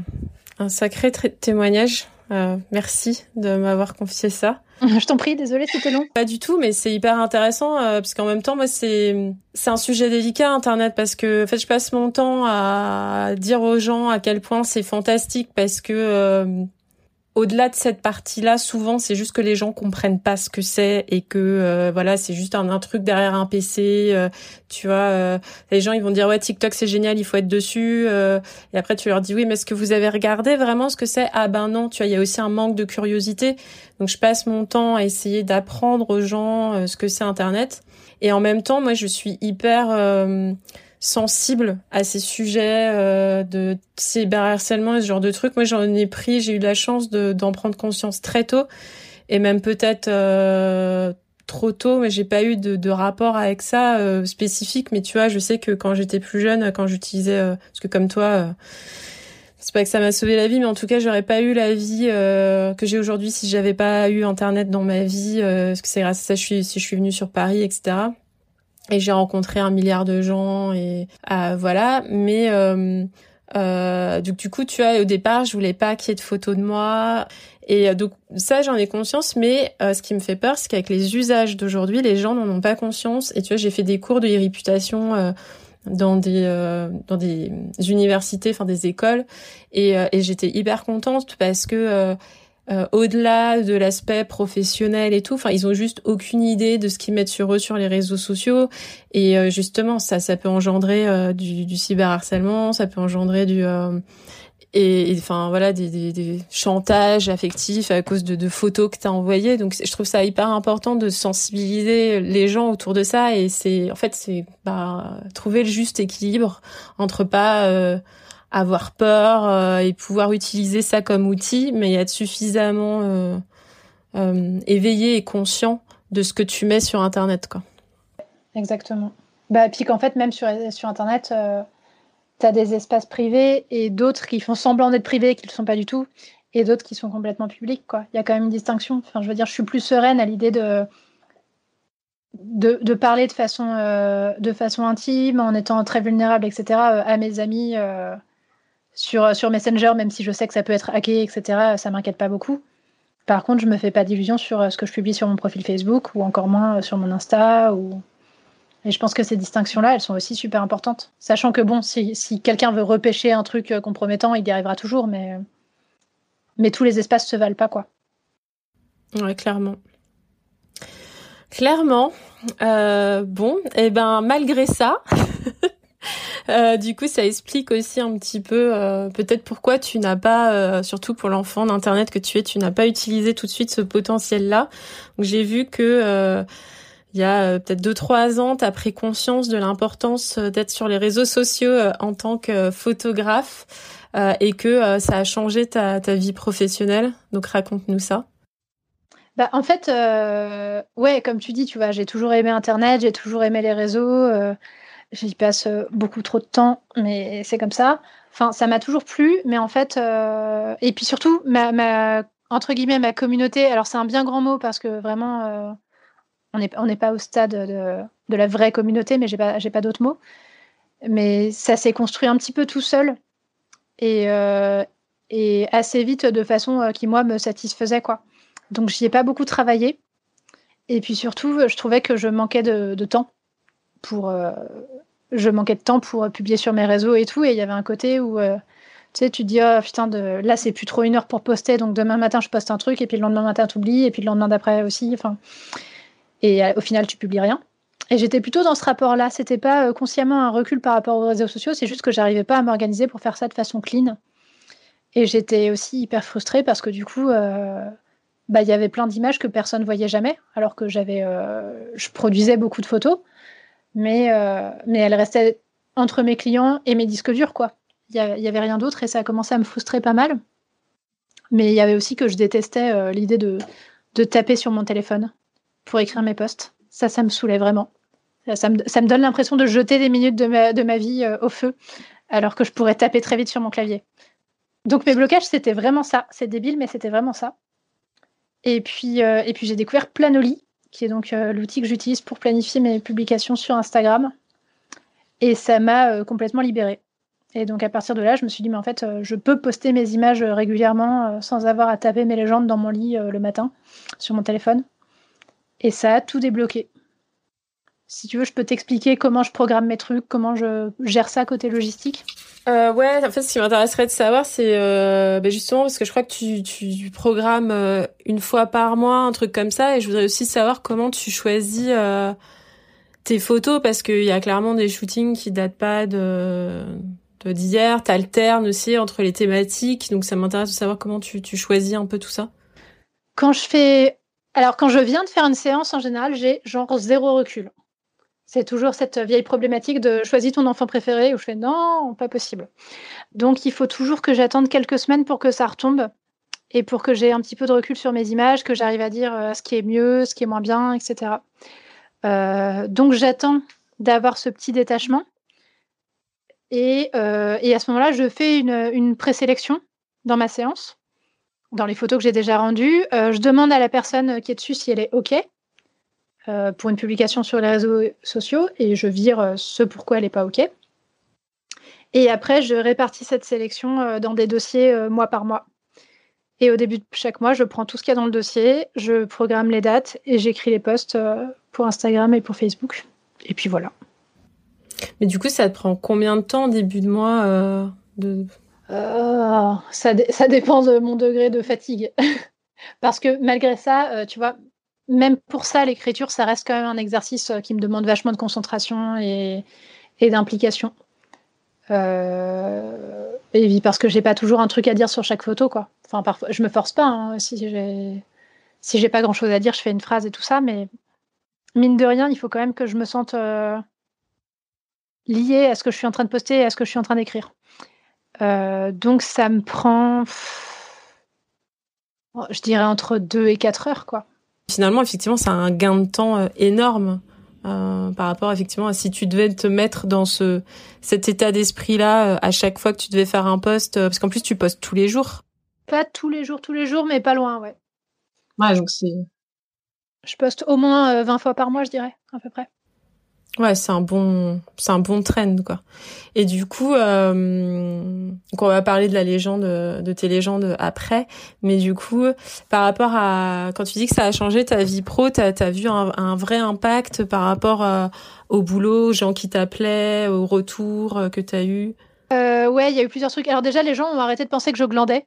un sacré témoignage. Euh, merci de m'avoir confié ça. Je t'en prie, désolée, c'était long. Pas du tout, mais c'est hyper intéressant euh, parce qu'en même temps, moi, c'est c'est un sujet délicat Internet parce que en fait, je passe mon temps à dire aux gens à quel point c'est fantastique parce que au-delà de cette partie-là, souvent c'est juste que les gens comprennent pas ce que c'est et que euh, voilà, c'est juste un, truc derrière un PC. Euh, tu vois, euh, les gens ils vont dire ouais TikTok c'est génial, il faut être dessus. et après tu leur dis oui, mais est-ce que vous avez regardé vraiment ce que c'est? Ah ben non, tu vois, il y a aussi un manque de curiosité. Donc je passe mon temps à essayer d'apprendre aux gens ce que c'est Internet. Et en même temps, moi je suis hyper sensible à ces sujets euh, de cyberharcèlement et ce genre de trucs. Moi, j'en ai pris, j'ai eu la chance d'en prendre conscience très tôt et même peut-être euh, trop tôt, mais j'ai pas eu de, de rapport avec ça euh, spécifique. Mais tu vois, je sais que quand j'étais plus jeune, quand j'utilisais, parce que comme toi, c'est pas que ça m'a sauvé la vie, mais en tout cas, j'aurais pas eu la vie que j'ai aujourd'hui si j'avais pas eu Internet dans ma vie. parce que c'est grâce à ça, je suis, si je suis venue sur Paris, etc et j'ai rencontré un milliard de gens et euh, voilà. Mais euh, euh, du coup tu vois au départ je voulais pas qu'il y ait de photos de moi. Et euh, donc ça j'en ai conscience. Mais euh, ce qui me fait peur c'est qu'avec les usages d'aujourd'hui les gens n'en ont pas conscience. Et tu vois j'ai fait des cours de réputation dans des dans des universités, enfin des écoles, et, et j'étais hyper contente parce que euh, au-delà de l'aspect professionnel et tout, enfin ils ont juste aucune idée de ce qu'ils mettent sur eux sur les réseaux sociaux. Et euh, justement ça ça peut engendrer euh, du, du cyberharcèlement, ça peut engendrer du et, enfin voilà des, des, des, chantages affectifs à cause de, de photos que tu as envoyées. Donc je trouve ça hyper important de sensibiliser les gens autour de ça. Et c'est en fait c'est bah, trouver le juste équilibre entre pas avoir peur euh, et pouvoir utiliser ça comme outil, mais être suffisamment euh, euh, éveillé et conscient de ce que tu mets sur Internet. Quoi. Exactement. Bah, puis qu'en fait, même sur, sur Internet, tu as des espaces privés et d'autres qui font semblant d'être privés, qui ne le sont pas du tout, et d'autres qui sont complètement publics. Il y a quand même une distinction. Enfin, je veux dire, je suis plus sereine à l'idée de, de, de, parler de façon, de façon intime, en étant très vulnérable, etc., à mes amis sur, sur Messenger, même si je sais que ça peut être hacké, etc., ça m'inquiète pas beaucoup. Par contre, je me fais pas d'illusions sur euh, ce que je publie sur mon profil Facebook ou encore moins euh, sur mon Insta. Ou... Et je pense que ces distinctions-là, elles sont aussi super importantes. Sachant que, bon, si, quelqu'un veut repêcher un truc euh, compromettant, il y arrivera toujours, mais, mais tous les espaces se valent pas, quoi. Ouais, clairement. Clairement. Euh, bon, et eh ben malgré ça, Euh, du coup, ça explique aussi un petit peu euh, peut-être pourquoi tu n'as pas, euh, surtout pour l'enfant d'internet que tu es, tu n'as pas utilisé tout de suite ce potentiel-là. Donc j'ai vu que il y a peut-être deux trois ans, tu as pris conscience de l'importance d'être sur les réseaux sociaux en tant que photographe et que ça a changé ta, ta vie professionnelle. Donc raconte-nous ça. Bah, en fait, ouais, comme tu dis, tu vois, j'ai toujours aimé Internet, j'ai toujours aimé les réseaux. J'y passe euh, beaucoup trop de temps, mais c'est comme ça. Enfin, ça m'a toujours plu, mais en fait, euh, et puis surtout, ma, entre guillemets, ma communauté. Alors, c'est un bien grand mot parce que vraiment, euh, on n'est pas au stade de, la vraie communauté, mais j'ai pas, pas d'autres mots. Mais ça s'est construit un petit peu tout seul et, assez vite de façon qui moi me satisfaisait quoi. Donc, j'y ai pas beaucoup travaillé. Et puis surtout, je trouvais que je manquais de temps pour. Euh, je manquais de temps pour publier sur mes réseaux et tout. Et il y avait un côté où. Euh, tu sais, tu dis, oh putain, de... là, c'est plus trop une heure pour poster, donc demain matin, je poste un truc, et puis le lendemain matin, tu oublies, et puis le lendemain d'après aussi. Enfin, et euh, au final, tu publies rien. Et j'étais plutôt dans ce rapport-là. C'était pas consciemment un recul par rapport aux réseaux sociaux, c'est juste que j'arrivais pas à m'organiser pour faire ça de façon clean. Et j'étais aussi hyper frustrée parce que du coup, bah, il y avait plein d'images que personne voyait jamais, alors que j'avais, je produisais beaucoup de photos mais, euh, mais elle restait entre mes clients et mes disques durs, quoi. Il n'y avait rien d'autre et ça a commencé à me frustrer pas mal. Mais il y avait aussi que je détestais euh, l'idée de, de taper sur mon téléphone pour écrire mes posts. Ça, ça me saoulait vraiment. Ça me, ça me donne l'impression de jeter des minutes de ma, de ma vie euh, au feu, alors que je pourrais taper très vite sur mon clavier. Donc mes blocages, c'était vraiment ça. C'est débile, mais c'était vraiment ça. Et puis, et puis j'ai découvert Planoli, qui est donc euh, l'outil que j'utilise pour planifier mes publications sur Instagram. Et ça m'a euh, complètement libérée. Et donc à partir de là, je me suis dit, mais en fait, euh, je peux poster mes images régulièrement sans avoir à taper mes légendes dans mon lit le matin sur mon téléphone. Et ça a tout débloqué. Si tu veux, je peux t'expliquer comment je programme mes trucs, comment je gère ça côté logistique. Euh, ouais, en fait, ce qui m'intéresserait de savoir, c'est euh, bah, justement parce que je crois que tu, tu programmes euh, une fois par mois un truc comme ça, et je voudrais aussi savoir comment tu choisis euh, tes photos parce qu'il y a clairement des shootings qui datent pas de d'hier, t'alternes aussi entre les thématiques, donc ça m'intéresse de savoir comment tu, tu choisis un peu tout ça. Quand je fais, alors quand je viens de faire une séance, en général, j'ai genre zéro recul. C'est toujours cette vieille problématique de choisis ton enfant préféré où je fais non, pas possible. Donc il faut toujours que j'attende quelques semaines pour que ça retombe et pour que j'ai un petit peu de recul sur mes images, que j'arrive à dire euh, ce qui est mieux, ce qui est moins bien, etc. Euh, donc j'attends d'avoir ce petit détachement. Et, euh, et à ce moment-là, je fais une, une présélection dans ma séance, dans les photos que j'ai déjà rendues. je demande à la personne qui est dessus si elle est OK. Euh, pour une publication sur les réseaux sociaux et je vire euh, ce pourquoi elle n'est pas OK. Et après, je répartis cette sélection euh, dans des dossiers mois par mois. Et au début de chaque mois, je prends tout ce qu'il y a dans le dossier, je programme les dates et j'écris les posts pour Instagram et pour Facebook. Et puis voilà. Mais du coup, ça te prend combien de temps début de mois euh, de... Euh, ça, ça, dépend de mon degré de fatigue. Parce que malgré ça, euh, tu vois, même pour ça, l'écriture, ça reste quand même un exercice qui me demande vachement de concentration et, d'implication. et parce que j'ai pas toujours un truc à dire sur chaque photo, quoi. Enfin, parfois, je me force pas. Hein, si j'ai pas grand chose à dire, je fais une phrase et tout ça, mais mine de rien, il faut quand même que je me sente lié à ce que je suis en train de poster et à ce que je suis en train d'écrire. Euh, donc ça me prend, je dirais entre 2 et 4 heures, quoi. Finalement, effectivement, c'est un gain de temps euh, énorme euh, par rapport effectivement à si tu devais te mettre dans ce cet état d'esprit là à chaque fois que tu devais faire un post parce qu'en plus tu postes tous les jours. Pas tous les jours, tous les jours, mais pas loin, ouais. Ouais, donc c'est. Je poste au moins 20 fois par mois, je dirais, à peu près. Ouais, c'est un bon, c'est un bon trend quoi. Et du coup, euh, on va parler de la légende, de tes légendes après. Mais du coup, par rapport à quand tu dis que ça a changé ta vie pro, t'as as vu un, vrai impact par rapport euh, au boulot, aux gens qui t'appelaient, au retour euh, que t'as eu? Euh, ouais, il y a eu plusieurs trucs. Alors déjà, les gens ont arrêté de penser que je glandais.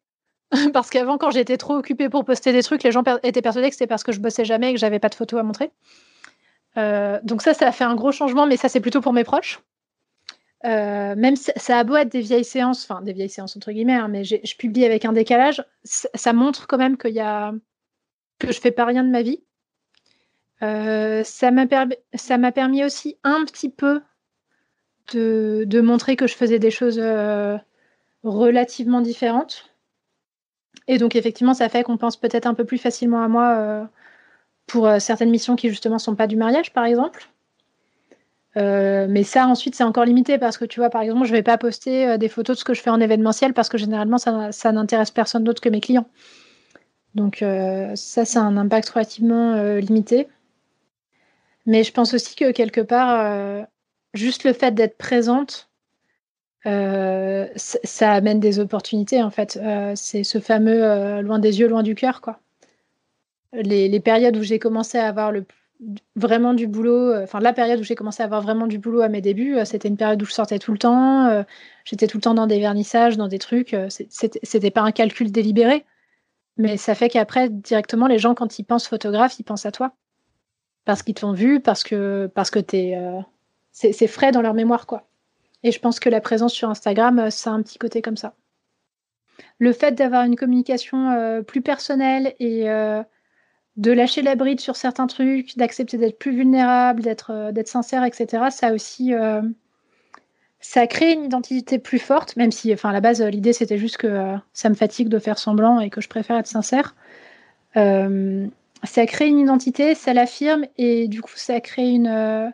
parce qu'avant, quand j'étais trop occupée pour poster des trucs, les gens étaient persuadés que c'était parce que je bossais jamais et que j'avais pas de photos à montrer. Euh, donc ça, ça a fait un gros changement, mais ça, c'est plutôt pour mes proches. Euh, même ça a beau être des vieilles séances, enfin des vieilles séances entre guillemets, hein, mais je publie avec un décalage, ça montre quand même qu'il y a que je fais pas rien de ma vie. Euh, ça m'a permis aussi un petit peu de, montrer que je faisais des choses relativement différentes. Et donc effectivement, ça fait qu'on pense peut-être un peu plus facilement à moi pour euh, certaines missions qui justement sont pas du mariage, par exemple. Euh, mais ça, ensuite, c'est encore limité parce que tu vois, par exemple, je vais pas poster euh, des photos de ce que je fais en événementiel parce que généralement, ça, ça n'intéresse personne d'autre que mes clients. Donc, ça, c'est un impact relativement limité. Mais je pense aussi que quelque part, juste le fait d'être présente, ça amène des opportunités en fait. c'est ce fameux loin des yeux, loin du cœur, quoi les, périodes où j'ai commencé à avoir le, vraiment du boulot, euh, enfin la période où j'ai commencé à avoir vraiment du boulot à mes débuts, euh, c'était une période où je sortais tout le temps, euh, j'étais tout le temps dans des vernissages, dans des trucs, c'était pas un calcul délibéré, mais ça fait qu'après, directement, les gens, quand ils pensent photographe, ils pensent à toi. Parce qu'ils t'ont vu, parce que, parce que t'es, c'est frais dans leur mémoire, quoi. Et je pense que la présence sur Instagram, ça a un petit côté comme ça. Le fait d'avoir une communication plus personnelle et de lâcher la bride sur certains trucs, d'accepter d'être plus vulnérable, d'être euh, d'être sincère, etc. Ça aussi, euh, ça crée une identité plus forte, même si, enfin, à la base, l'idée c'était juste que euh, ça me fatigue de faire semblant et que je préfère être sincère. ça crée une identité, ça l'affirme et du coup, ça crée une,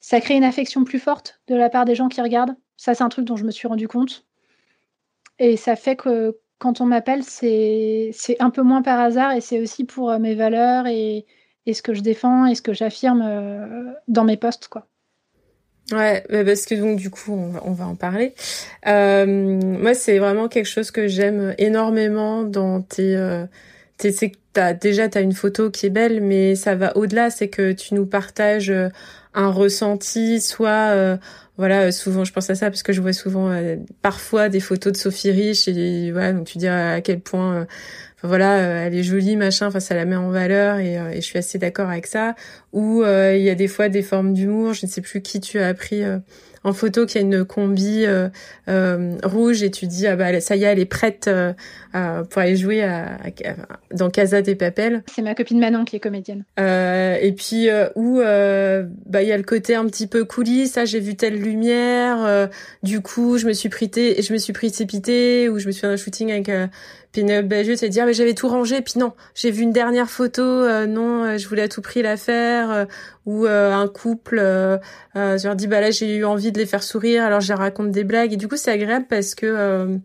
ça crée une affection plus forte de la part des gens qui regardent. Ça, c'est un truc dont je me suis rendu compte. Et ça fait que quand on m'appelle, c'est un peu moins par hasard et c'est aussi pour euh, mes valeurs et, et, ce que je défends et ce que j'affirme euh, dans mes postes, quoi. Ouais, bah, parce que donc du coup on va, on va en parler. Euh, moi c'est vraiment quelque chose que j'aime énormément dans tes, tes t'as déjà t'as une photo qui est belle, mais ça va au-delà, c'est que tu nous partages un ressenti, soit voilà, euh, souvent je pense à ça parce que je vois souvent euh, parfois des photos de Sophie Rich et voilà, donc tu dis à quel point euh, voilà, elle est jolie, machin, enfin ça la met en valeur et je suis assez d'accord avec ça. Ou il y a des fois des formes d'humour, je ne sais plus qui tu as appris en photo qu'il y a une combi euh, euh, rouge et tu dis ah bah ça y est elle est prête euh, pour aller jouer à, dans Casa des Papels. C'est ma copine Manon qui est comédienne. et puis où bah il y a le côté un petit peu coulis, ça j'ai vu telle lumière, du coup je me suis prité, je me suis précipitée ou je me suis fait un shooting avec Pénélope Bagieux, c'est dire mais j'avais tout rangé, puis non, j'ai vu une dernière photo, euh, non, euh, je voulais à tout prix la faire, euh, ou un couple, je leur dis bah là j'ai eu envie de les faire sourire, alors je raconte des blagues, et du coup c'est agréable parce que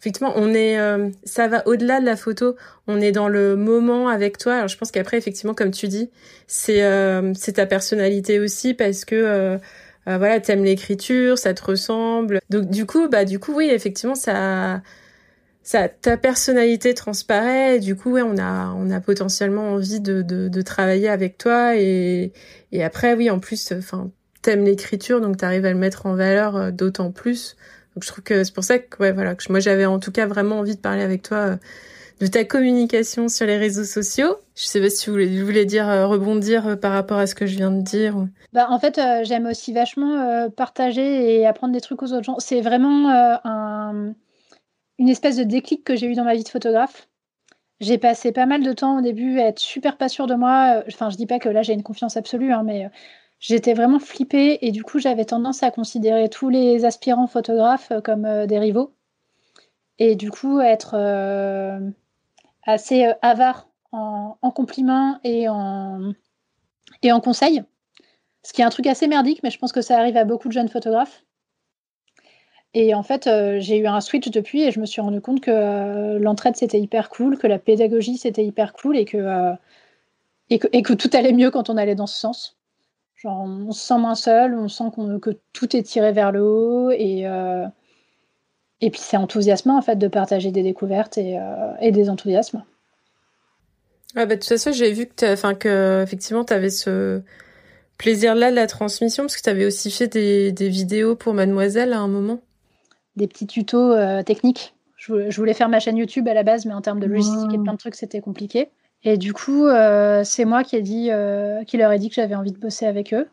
effectivement on est, ça va au-delà de la photo, on est dans le moment avec toi. Alors je pense qu'après effectivement comme tu dis, c'est c'est ta personnalité aussi parce que voilà t'aimes l'écriture, ça te ressemble, donc du coup bah du coup oui effectivement ça ta personnalité transparaît. Du coup, ouais, on a, on a potentiellement envie de, de, travailler avec toi. Et, et après, oui, en plus, enfin, t'aimes l'écriture, donc t'arrives à le mettre en valeur euh, d'autant plus. Donc je trouve que c'est pour ça que ouais voilà que moi j'avais en tout cas vraiment envie de parler avec toi euh, de ta communication sur les réseaux sociaux. Je sais pas si tu voulais, dire rebondir par rapport à ce que je viens de dire. Bah en fait j'aime aussi vachement partager et apprendre des trucs aux autres gens. C'est vraiment un, une espèce de déclic que j'ai eu dans ma vie de photographe. J'ai passé pas mal de temps au début à être super pas sûre de moi. Enfin, je dis pas que là j'ai une confiance absolue, hein, mais j'étais vraiment flippée et du coup j'avais tendance à considérer tous les aspirants photographes euh, comme euh, des rivaux et du coup être euh, assez avare en, compliments et en, et en conseils. Ce qui est un truc assez merdique, mais je pense que ça arrive à beaucoup de jeunes photographes. Et en fait, j'ai eu un switch depuis et je me suis rendu compte que l'entraide c'était hyper cool, que la pédagogie c'était hyper cool et que, et que, et que tout allait mieux quand on allait dans ce sens on se sent moins seul, on sent que tout est tiré vers le haut et, euh, et puis c'est enthousiasmant en fait de partager des découvertes et, euh, des enthousiasmes. Ah bah, de toute façon, j'ai vu que, enfin, que effectivement, tu avais ce plaisir-là de la transmission parce que tu avais aussi fait des, vidéos pour Mademoiselle à un moment. Des petits tutos euh, techniques. Je, voulais faire ma chaîne YouTube à la base, mais en termes de logistique et plein de trucs, c'était compliqué. Et du coup, euh, c'est moi qui, ai dit, euh, qui leur ai dit que j'avais envie de bosser avec eux.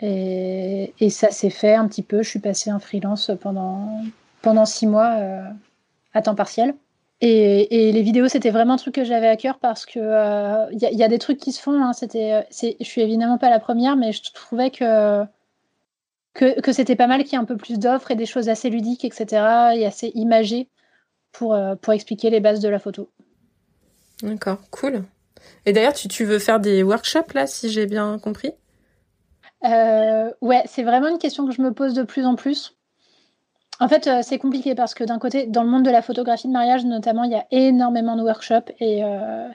Et, ça s'est fait un petit peu. Je suis passée en freelance pendant, pendant six mois à temps partiel. Et, les vidéos, c'était vraiment un truc que j'avais à cœur parce que il y, a des trucs qui se font. Hein, c'était, je suis évidemment pas la première, mais je trouvais que que, que c'était pas mal qu'il y ait un peu plus d'offres et des choses assez ludiques, etc. et assez imagées pour, pour expliquer les bases de la photo. D'accord, cool. Et d'ailleurs, tu, tu, veux faire des workshops là, si j'ai bien compris? Euh, Ouais, c'est vraiment une question que je me pose de plus en plus. En fait, euh, c'est compliqué parce que d'un côté, dans le monde de la photographie de mariage, notamment, il y a énormément de workshops et euh,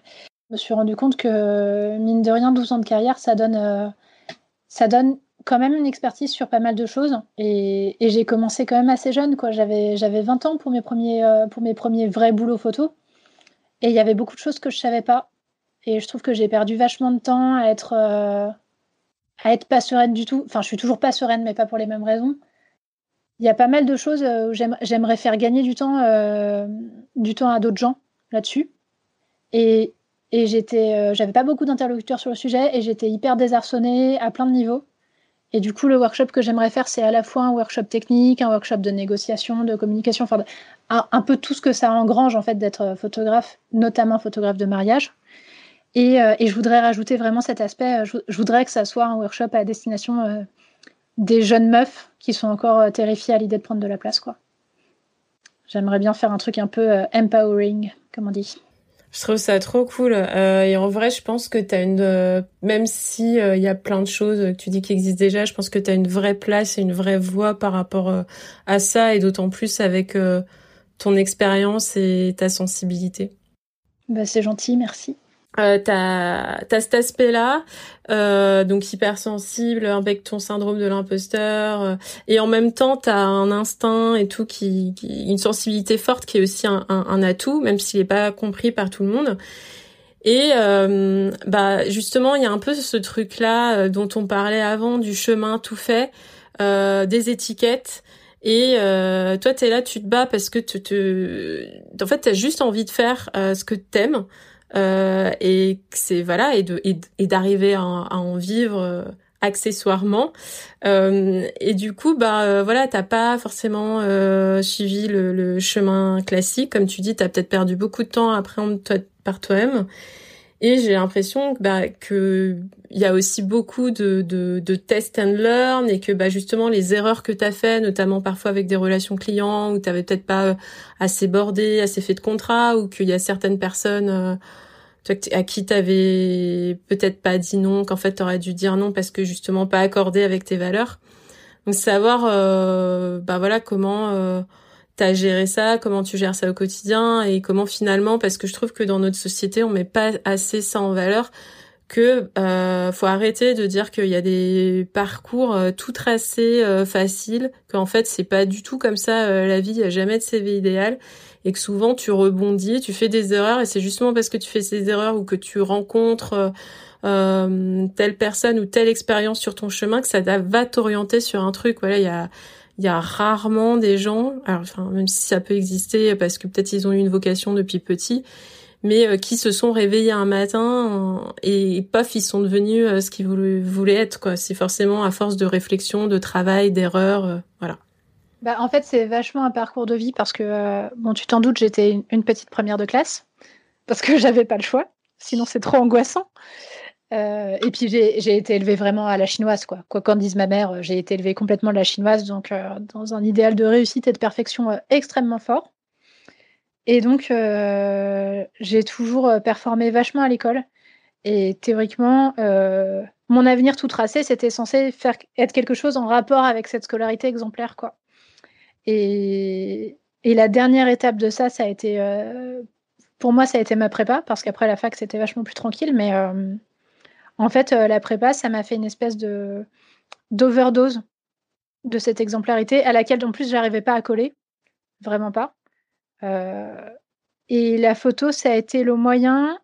je me suis rendu compte que, mine de rien, 12 ans de carrière, ça donne, ça donne quand même une expertise sur pas mal de choses. Et, j'ai commencé quand même assez jeune, quoi. J'avais, j'avais 20 ans pour mes premiers, pour mes premiers vrais boulots photo. Et il y avait beaucoup de choses que je savais pas. Et je trouve que j'ai perdu vachement de temps à être, euh, à être pas sereine du tout. Enfin, je suis toujours pas sereine, mais pas pour les mêmes raisons. Il y a pas mal de choses euh, où j'aimerais faire gagner du temps, euh, du temps à d'autres gens là-dessus. Et, et j'étais, j'avais pas beaucoup d'interlocuteurs sur le sujet et j'étais hyper désarçonnée à plein de niveaux. Et du coup, le workshop que j'aimerais faire, c'est à la fois un workshop technique, un workshop de négociation, de communication, enfin, un, peu tout ce que ça engrange en fait d'être photographe, notamment photographe de mariage. Et, euh, je voudrais rajouter vraiment cet aspect. Je, voudrais que ça soit un workshop à destination euh, des jeunes meufs qui sont encore euh, terrifiées à l'idée de prendre de la place, quoi. J'aimerais bien faire un truc un peu empowering, comme on dit. Je trouve ça trop cool. Euh, et en vrai, je pense que tu as une... Euh, même si euh, il y a plein de choses que tu dis qui existent déjà, je pense que tu as une vraie place et une vraie voix par rapport à ça, et d'autant plus avec ton expérience et ta sensibilité. Bah, c'est gentil, merci euh, t'as as cet aspect-là, euh, donc hypersensible, avec ton syndrome de l'imposteur, euh, et en même temps t'as un instinct et tout qui, une sensibilité forte qui est aussi un, un, atout, même s'il n'est pas compris par tout le monde. Et euh, bah justement, il y a un peu ce truc-là euh, dont on parlait avant du chemin tout fait, des étiquettes. Et euh, toi, t'es là, tu te bats parce que tu te, en fait, t'as juste envie de faire ce que t'aimes. Euh, et c'est voilà et de et, d'arriver à, en vivre euh, accessoirement. Euh, et du coup bah euh, voilà t'as pas forcément euh, suivi le, le, chemin classique. Comme tu dis t'as peut-être perdu beaucoup de temps à apprendre toi, par toi-même et j'ai l'impression bah, que il y a aussi beaucoup de, de, de test and learn et que bah, justement les erreurs que tu as fait, notamment parfois avec des relations clients où tu avais peut-être pas assez bordé, assez fait de contrat ou qu'il y a certaines personnes à qui t'avais peut-être pas dit non, qu'en fait t'aurais dû dire non parce que justement pas accordé avec tes valeurs. Donc savoir, euh, bah voilà comment euh, t'as géré ça, comment tu gères ça au quotidien et comment finalement, parce que je trouve que dans notre société on met pas assez ça en valeur, que euh, faut arrêter de dire qu'il y a des parcours euh, tout tracés euh, faciles, qu'en fait c'est pas du tout comme ça euh, la vie, il y a jamais de CV idéal et que souvent tu rebondis, tu fais des erreurs et c'est justement parce que tu fais ces erreurs ou que tu rencontres telle personne ou telle expérience sur ton chemin que ça va t'orienter sur un truc. Voilà, il y a il y a rarement des gens, alors, enfin même si ça peut exister parce que peut-être ils ont eu une vocation depuis petit, mais euh, qui se sont réveillés un matin et, paf, ils sont devenus euh, ce qu'ils voulaient, être. Quoi. C'est forcément à force de réflexion, de travail, d'erreur, euh, voilà. Bah, en fait, c'est vachement un parcours de vie parce que, bon, tu t'en doutes, j'étais une, petite première de classe parce que j'avais pas le choix. Sinon, c'est trop angoissant. Et puis j'ai été élevée vraiment à la chinoise, quoi. Quoi qu'en dise ma mère, j'ai été élevée complètement à la chinoise, donc dans un idéal de réussite et de perfection extrêmement fort. Et donc, euh, j'ai toujours euh, performé vachement à l'école. Et théoriquement, euh, mon avenir tout tracé, c'était censé être quelque chose en rapport avec cette scolarité exemplaire, quoi. Et, la dernière étape de ça, ça a été, pour moi, ça a été ma prépa, parce qu'après la fac, c'était vachement plus tranquille. Mais en fait, la prépa, ça m'a fait une espèce de d'overdose de cette exemplarité à laquelle, en plus, j'arrivais pas à coller, vraiment pas. Euh, et la photo, ça a été le moyen.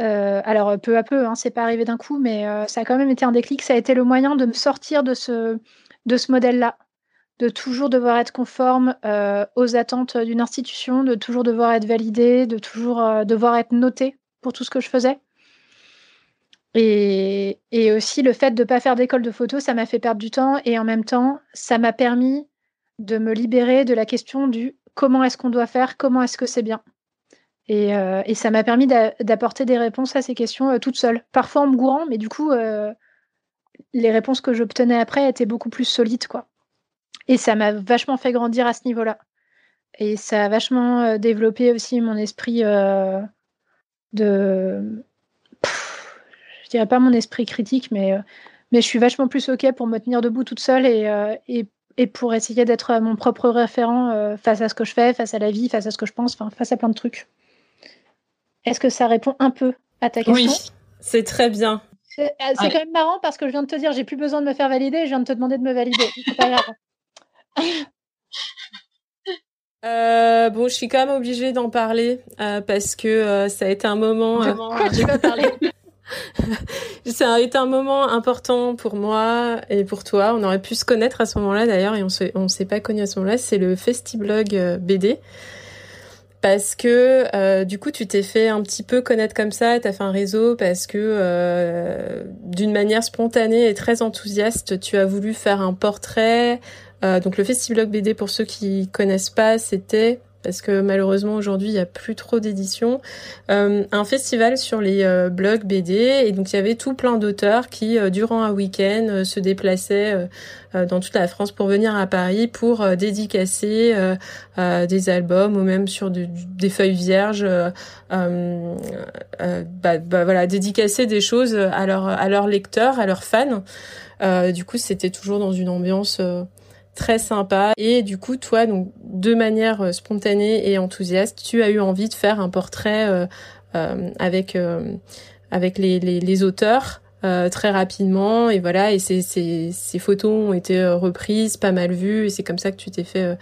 Euh, alors peu à peu, hein, c'est pas arrivé d'un coup, mais euh, ça a quand même été un déclic. Ça a été le moyen de me sortir de ce, de ce modèle-là, de toujours devoir être conforme aux attentes d'une institution, de toujours devoir être validé, de toujours devoir être noté pour tout ce que je faisais. Et, aussi le fait de ne pas faire d'école de photo, ça m'a fait perdre du temps et en même temps, ça m'a permis de me libérer de la question du comment est-ce qu'on doit faire, comment est-ce que c'est bien. Et, euh, ça m'a permis d'apporter des réponses à ces questions euh, toute seule. Parfois en me gourant, mais du coup, euh, les réponses que j'obtenais après étaient beaucoup plus solides. quoi. Et ça m'a vachement fait grandir à ce niveau-là. Et ça a vachement développé aussi mon esprit de. Dirais pas mon esprit critique, mais, mais je suis vachement plus OK pour me tenir debout toute seule et, et et pour essayer d'être mon propre référent euh, face à ce que je fais, face à la vie, face à ce que je pense, enfin face à plein de trucs. Est-ce que ça répond un peu à ta question? Oui, c'est très bien. C'est euh, quand même marrant parce que je viens de te dire j'ai plus besoin de me faire valider, je viens de te demander de me valider. C'est pas grave. Euh, bon, je suis quand même obligée d'en parler parce que ça a été un moment. Tu vas parler? ça a été un moment important pour moi et pour toi. On aurait pu se connaître à ce moment-là d'ailleurs et on se, on s'est pas connu à ce moment-là. C'est le Festiblog euh, BD. Parce que euh, du coup, tu t'es fait un petit peu connaître comme ça, tu as fait un réseau parce que euh, d'une manière spontanée et très enthousiaste, tu as voulu faire un portrait. donc le Festiblog BD, pour ceux qui connaissent pas, c'était parce que malheureusement aujourd'hui il n'y a plus trop d'éditions, euh, un festival sur les euh, blogs BD et donc il y avait tout plein d'auteurs qui euh, durant un week-end se déplaçaient dans toute la France pour venir à Paris pour dédicacer des albums ou même sur des feuilles vierges, bah, bah, voilà dédicacer des choses à, à leurs lecteurs, à leurs fans. du coup c'était toujours dans une ambiance très sympa. Et du coup, toi, donc de manière euh, spontanée et enthousiaste, tu as eu envie de faire un portrait euh, euh, avec avec les, les, les auteurs. très rapidement et voilà et ces, ces, ces photos ont été reprises pas mal vues et c'est comme ça que tu t'es fait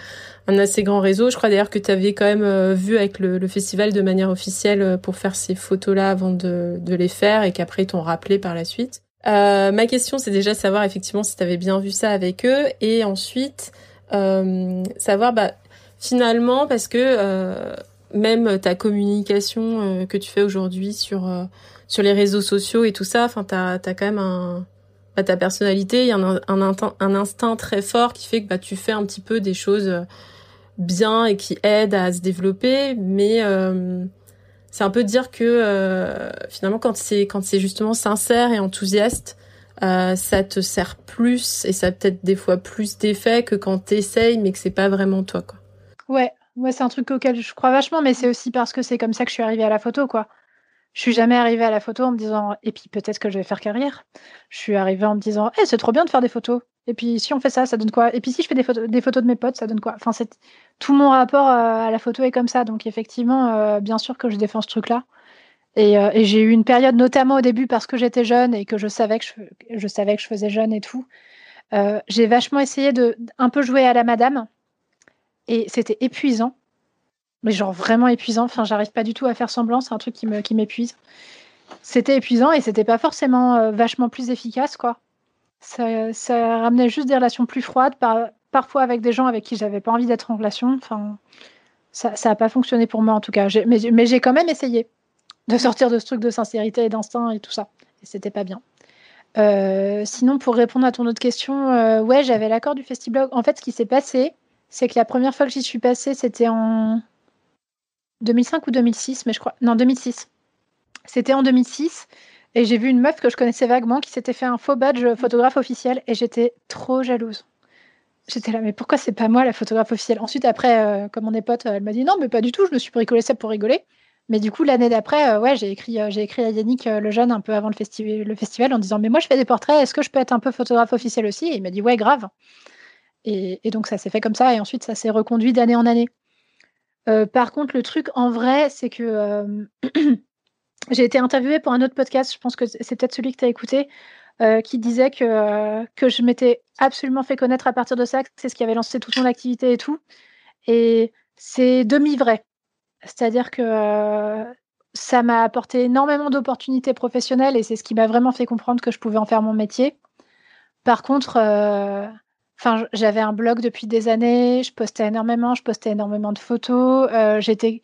un assez grand réseau je crois d'ailleurs que tu avais quand même vu avec le, le, festival de manière officielle pour faire ces photos là avant de, de les faire et qu'après ils t'ont rappelé par la suite euh, ma question, c'est déjà savoir effectivement si tu avais bien vu ça avec eux, et ensuite euh, savoir bah, finalement parce que euh, même ta communication euh, que tu fais aujourd'hui sur euh, sur les réseaux sociaux et tout ça, enfin t'as as quand même un bah, ta personnalité, il y a un, un, un, instinct très fort qui fait que bah, tu fais un petit peu des choses bien et qui aident à se développer, mais c'est un peu dire que euh, finalement quand c'est quand c'est justement sincère et enthousiaste, euh, ça te sert plus et ça a peut-être des fois plus d'effet que quand t'essayes mais que c'est pas vraiment toi quoi. Ouais, moi c'est un truc auquel je crois vachement, mais c'est aussi parce que c'est comme ça que je suis arrivée à la photo quoi. Je suis jamais arrivée à la photo en me disant et puis peut-être que je vais faire carrière. Je suis arrivée en me disant eh c'est trop bien de faire des photos. Et puis si on fait ça, ça donne quoi? Et puis si je fais des photos, des photos de mes potes, ça donne quoi? Enfin, tout mon rapport euh, à la photo est comme ça. Donc effectivement, euh, bien sûr que je défends ce truc-là. Et, euh, et j'ai eu une période, notamment au début, parce que j'étais jeune et que je savais que je, savais que je faisais jeune et tout. J'ai vachement essayé de un peu jouer à la madame. Et c'était épuisant. Mais genre vraiment épuisant. Enfin, j'arrive pas du tout à faire semblant. C'est un truc qui me qui m'épuise. C'était épuisant et c'était pas forcément vachement plus efficace, quoi. Ça, ramenait juste des relations plus froides, par, parfois avec des gens avec qui j'avais pas envie d'être en relation. Enfin, ça n'a pas fonctionné pour moi en tout cas. Mais, mais j'ai quand même essayé de sortir de ce truc de sincérité et d'instinct et tout ça. Et c'était pas bien. Euh, sinon, pour répondre à ton autre question, euh, ouais, j'avais l'accord du Festiblog. En fait, ce qui s'est passé, c'est que la première fois que j'y suis passée, c'était en 2005 ou 2006, mais je crois. Non, 2006. C'était en 2006. Et j'ai vu une meuf que je connaissais vaguement qui s'était fait un faux badge photographe officiel et j'étais trop jalouse. J'étais là, mais pourquoi c'est pas moi la photographe officielle? Ensuite, après, euh, comme on est pote, elle m'a dit non, mais pas du tout, je me suis bricolé ça pour rigoler. Mais du coup, l'année d'après, euh, ouais, j'ai écrit, euh, j'ai écrit à Yannick le jeune un peu avant le, festi le festival en disant mais moi je fais des portraits, est-ce que je peux être un peu photographe officiel aussi? Et il m'a dit ouais, grave. Et donc ça s'est fait comme ça et ensuite ça s'est reconduit d'année en année. par contre, le truc en vrai, c'est que j'ai été interviewée pour un autre podcast, je pense que c'est peut-être celui que tu as écouté, euh, qui disait que, euh, que je m'étais absolument fait connaître à partir de ça, que c'est ce qui avait lancé toute mon activité et tout. Et c'est demi-vrai. C'est-à-dire que euh, ça m'a apporté énormément d'opportunités professionnelles et c'est ce qui m'a vraiment fait comprendre que je pouvais en faire mon métier. Par contre, enfin, j'avais un blog depuis des années, je postais énormément, je postais énormément de photos, j'étais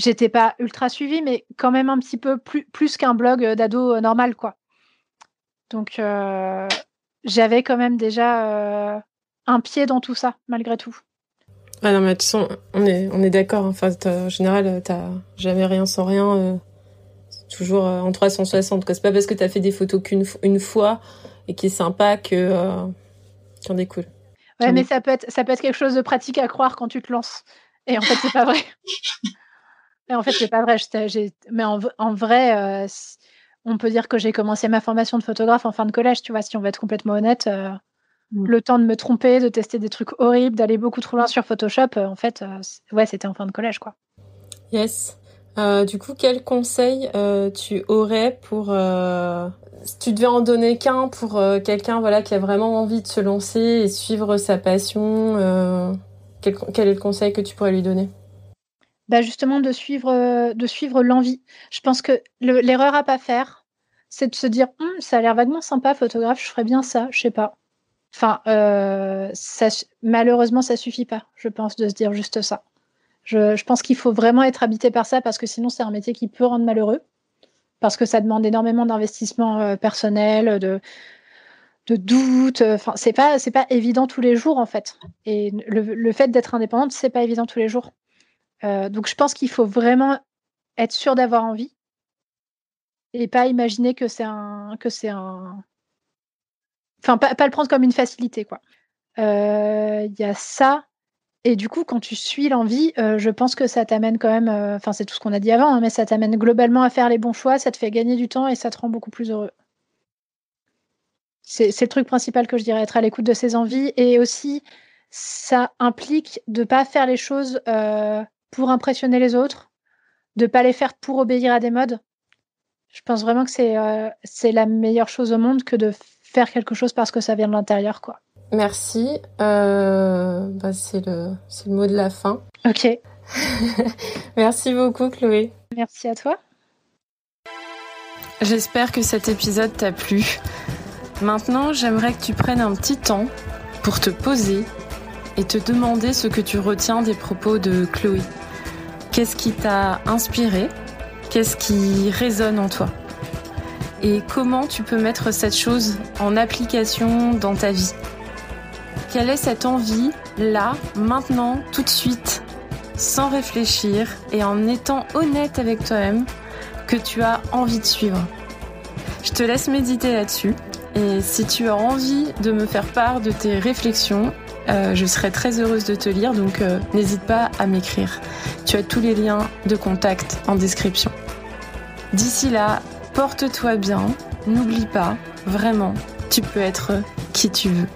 j'étais pas ultra suivie, mais quand même un petit peu plus, plus qu'un blog d'ado normal, quoi. Donc, euh, j'avais quand même déjà euh, un pied dans tout ça, malgré tout. Ah non, mais de toute façon, on est, on est d'accord. Enfin, en général, t'as jamais rien sans rien. Euh, toujours en 360. C'est pas parce que t'as fait des photos qu'une une fois et qui est sympa que euh, qu'il en découle. Ouais, mais ça peut, être, ça peut être quelque chose de pratique à croire quand tu te lances. Et en fait, c'est pas vrai. et en fait, c'est pas vrai. Mais en, en vrai, on peut dire que j'ai commencé ma formation de photographe en fin de collège, tu vois, si on veut être complètement honnête. Euh, mm. Le temps de me tromper, de tester des trucs horribles, d'aller beaucoup trop loin sur Photoshop, euh, en fait, euh, ouais, c'était en fin de collège, quoi. Yes. du coup, quel conseil tu aurais pour si tu devais en donner qu'un pour quelqu'un voilà qui a vraiment envie de se lancer et suivre sa passion quel, quel est le conseil que tu pourrais lui donner? Bah, justement de suivre, euh, de suivre l'envie. Je pense que l'erreur à pas faire, c'est de se dire «Hum, ça a l'air vaguement sympa, photographe, je ferais bien ça, je sais pas. Enfin, euh, ça, malheureusement, ça suffit pas, je pense, de se dire juste ça. Je, pense qu'il faut vraiment être habité par ça parce que sinon, c'est un métier qui peut rendre malheureux. Parce que ça demande énormément d'investissement euh, personnel, de, de doute. Enfin, c'est pas, pas évident tous les jours en fait. Et le, le fait d'être indépendante, c'est pas évident tous les jours. Euh, donc je pense qu'il faut vraiment être sûr d'avoir envie et pas imaginer que c'est un que c'est un enfin pas, le prendre comme une facilité quoi. Euh, il y a ça et du coup quand tu suis l'envie, euh, je pense que ça t'amène quand même enfin c'est tout ce qu'on a dit avant hein, mais ça t'amène globalement à faire les bons choix, ça te fait gagner du temps et ça te rend beaucoup plus heureux. C'est le truc principal que je dirais, être à l'écoute de ses envies et aussi ça implique de pas faire les choses pour impressionner les autres, de pas les faire pour obéir à des modes. Je pense vraiment que c'est euh, c'est la meilleure chose au monde que de faire quelque chose parce que ça vient de l'intérieur, quoi. Merci. Euh, bah c'est le, le mot de la fin. Ok. Merci beaucoup, Chloé. Merci à toi. J'espère que cet épisode t'a plu. Maintenant, j'aimerais que tu prennes un petit temps pour te poser et te demander ce que tu retiens des propos de Chloé. Qu'est-ce qui t'a inspiré? Qu'est-ce qui résonne en toi? Et comment tu peux mettre cette chose en application dans ta vie? Quelle est cette envie, là, maintenant, tout de suite, sans réfléchir et en étant honnête avec toi-même, que tu as envie de suivre? Je te laisse méditer là-dessus. Et si tu as envie de me faire part de tes réflexions, euh, je serai très heureuse de te lire, donc euh, n'hésite pas à m'écrire. Tu as tous les liens de contact en description. D'ici là, porte-toi bien, n'oublie pas, vraiment, tu peux être qui tu veux.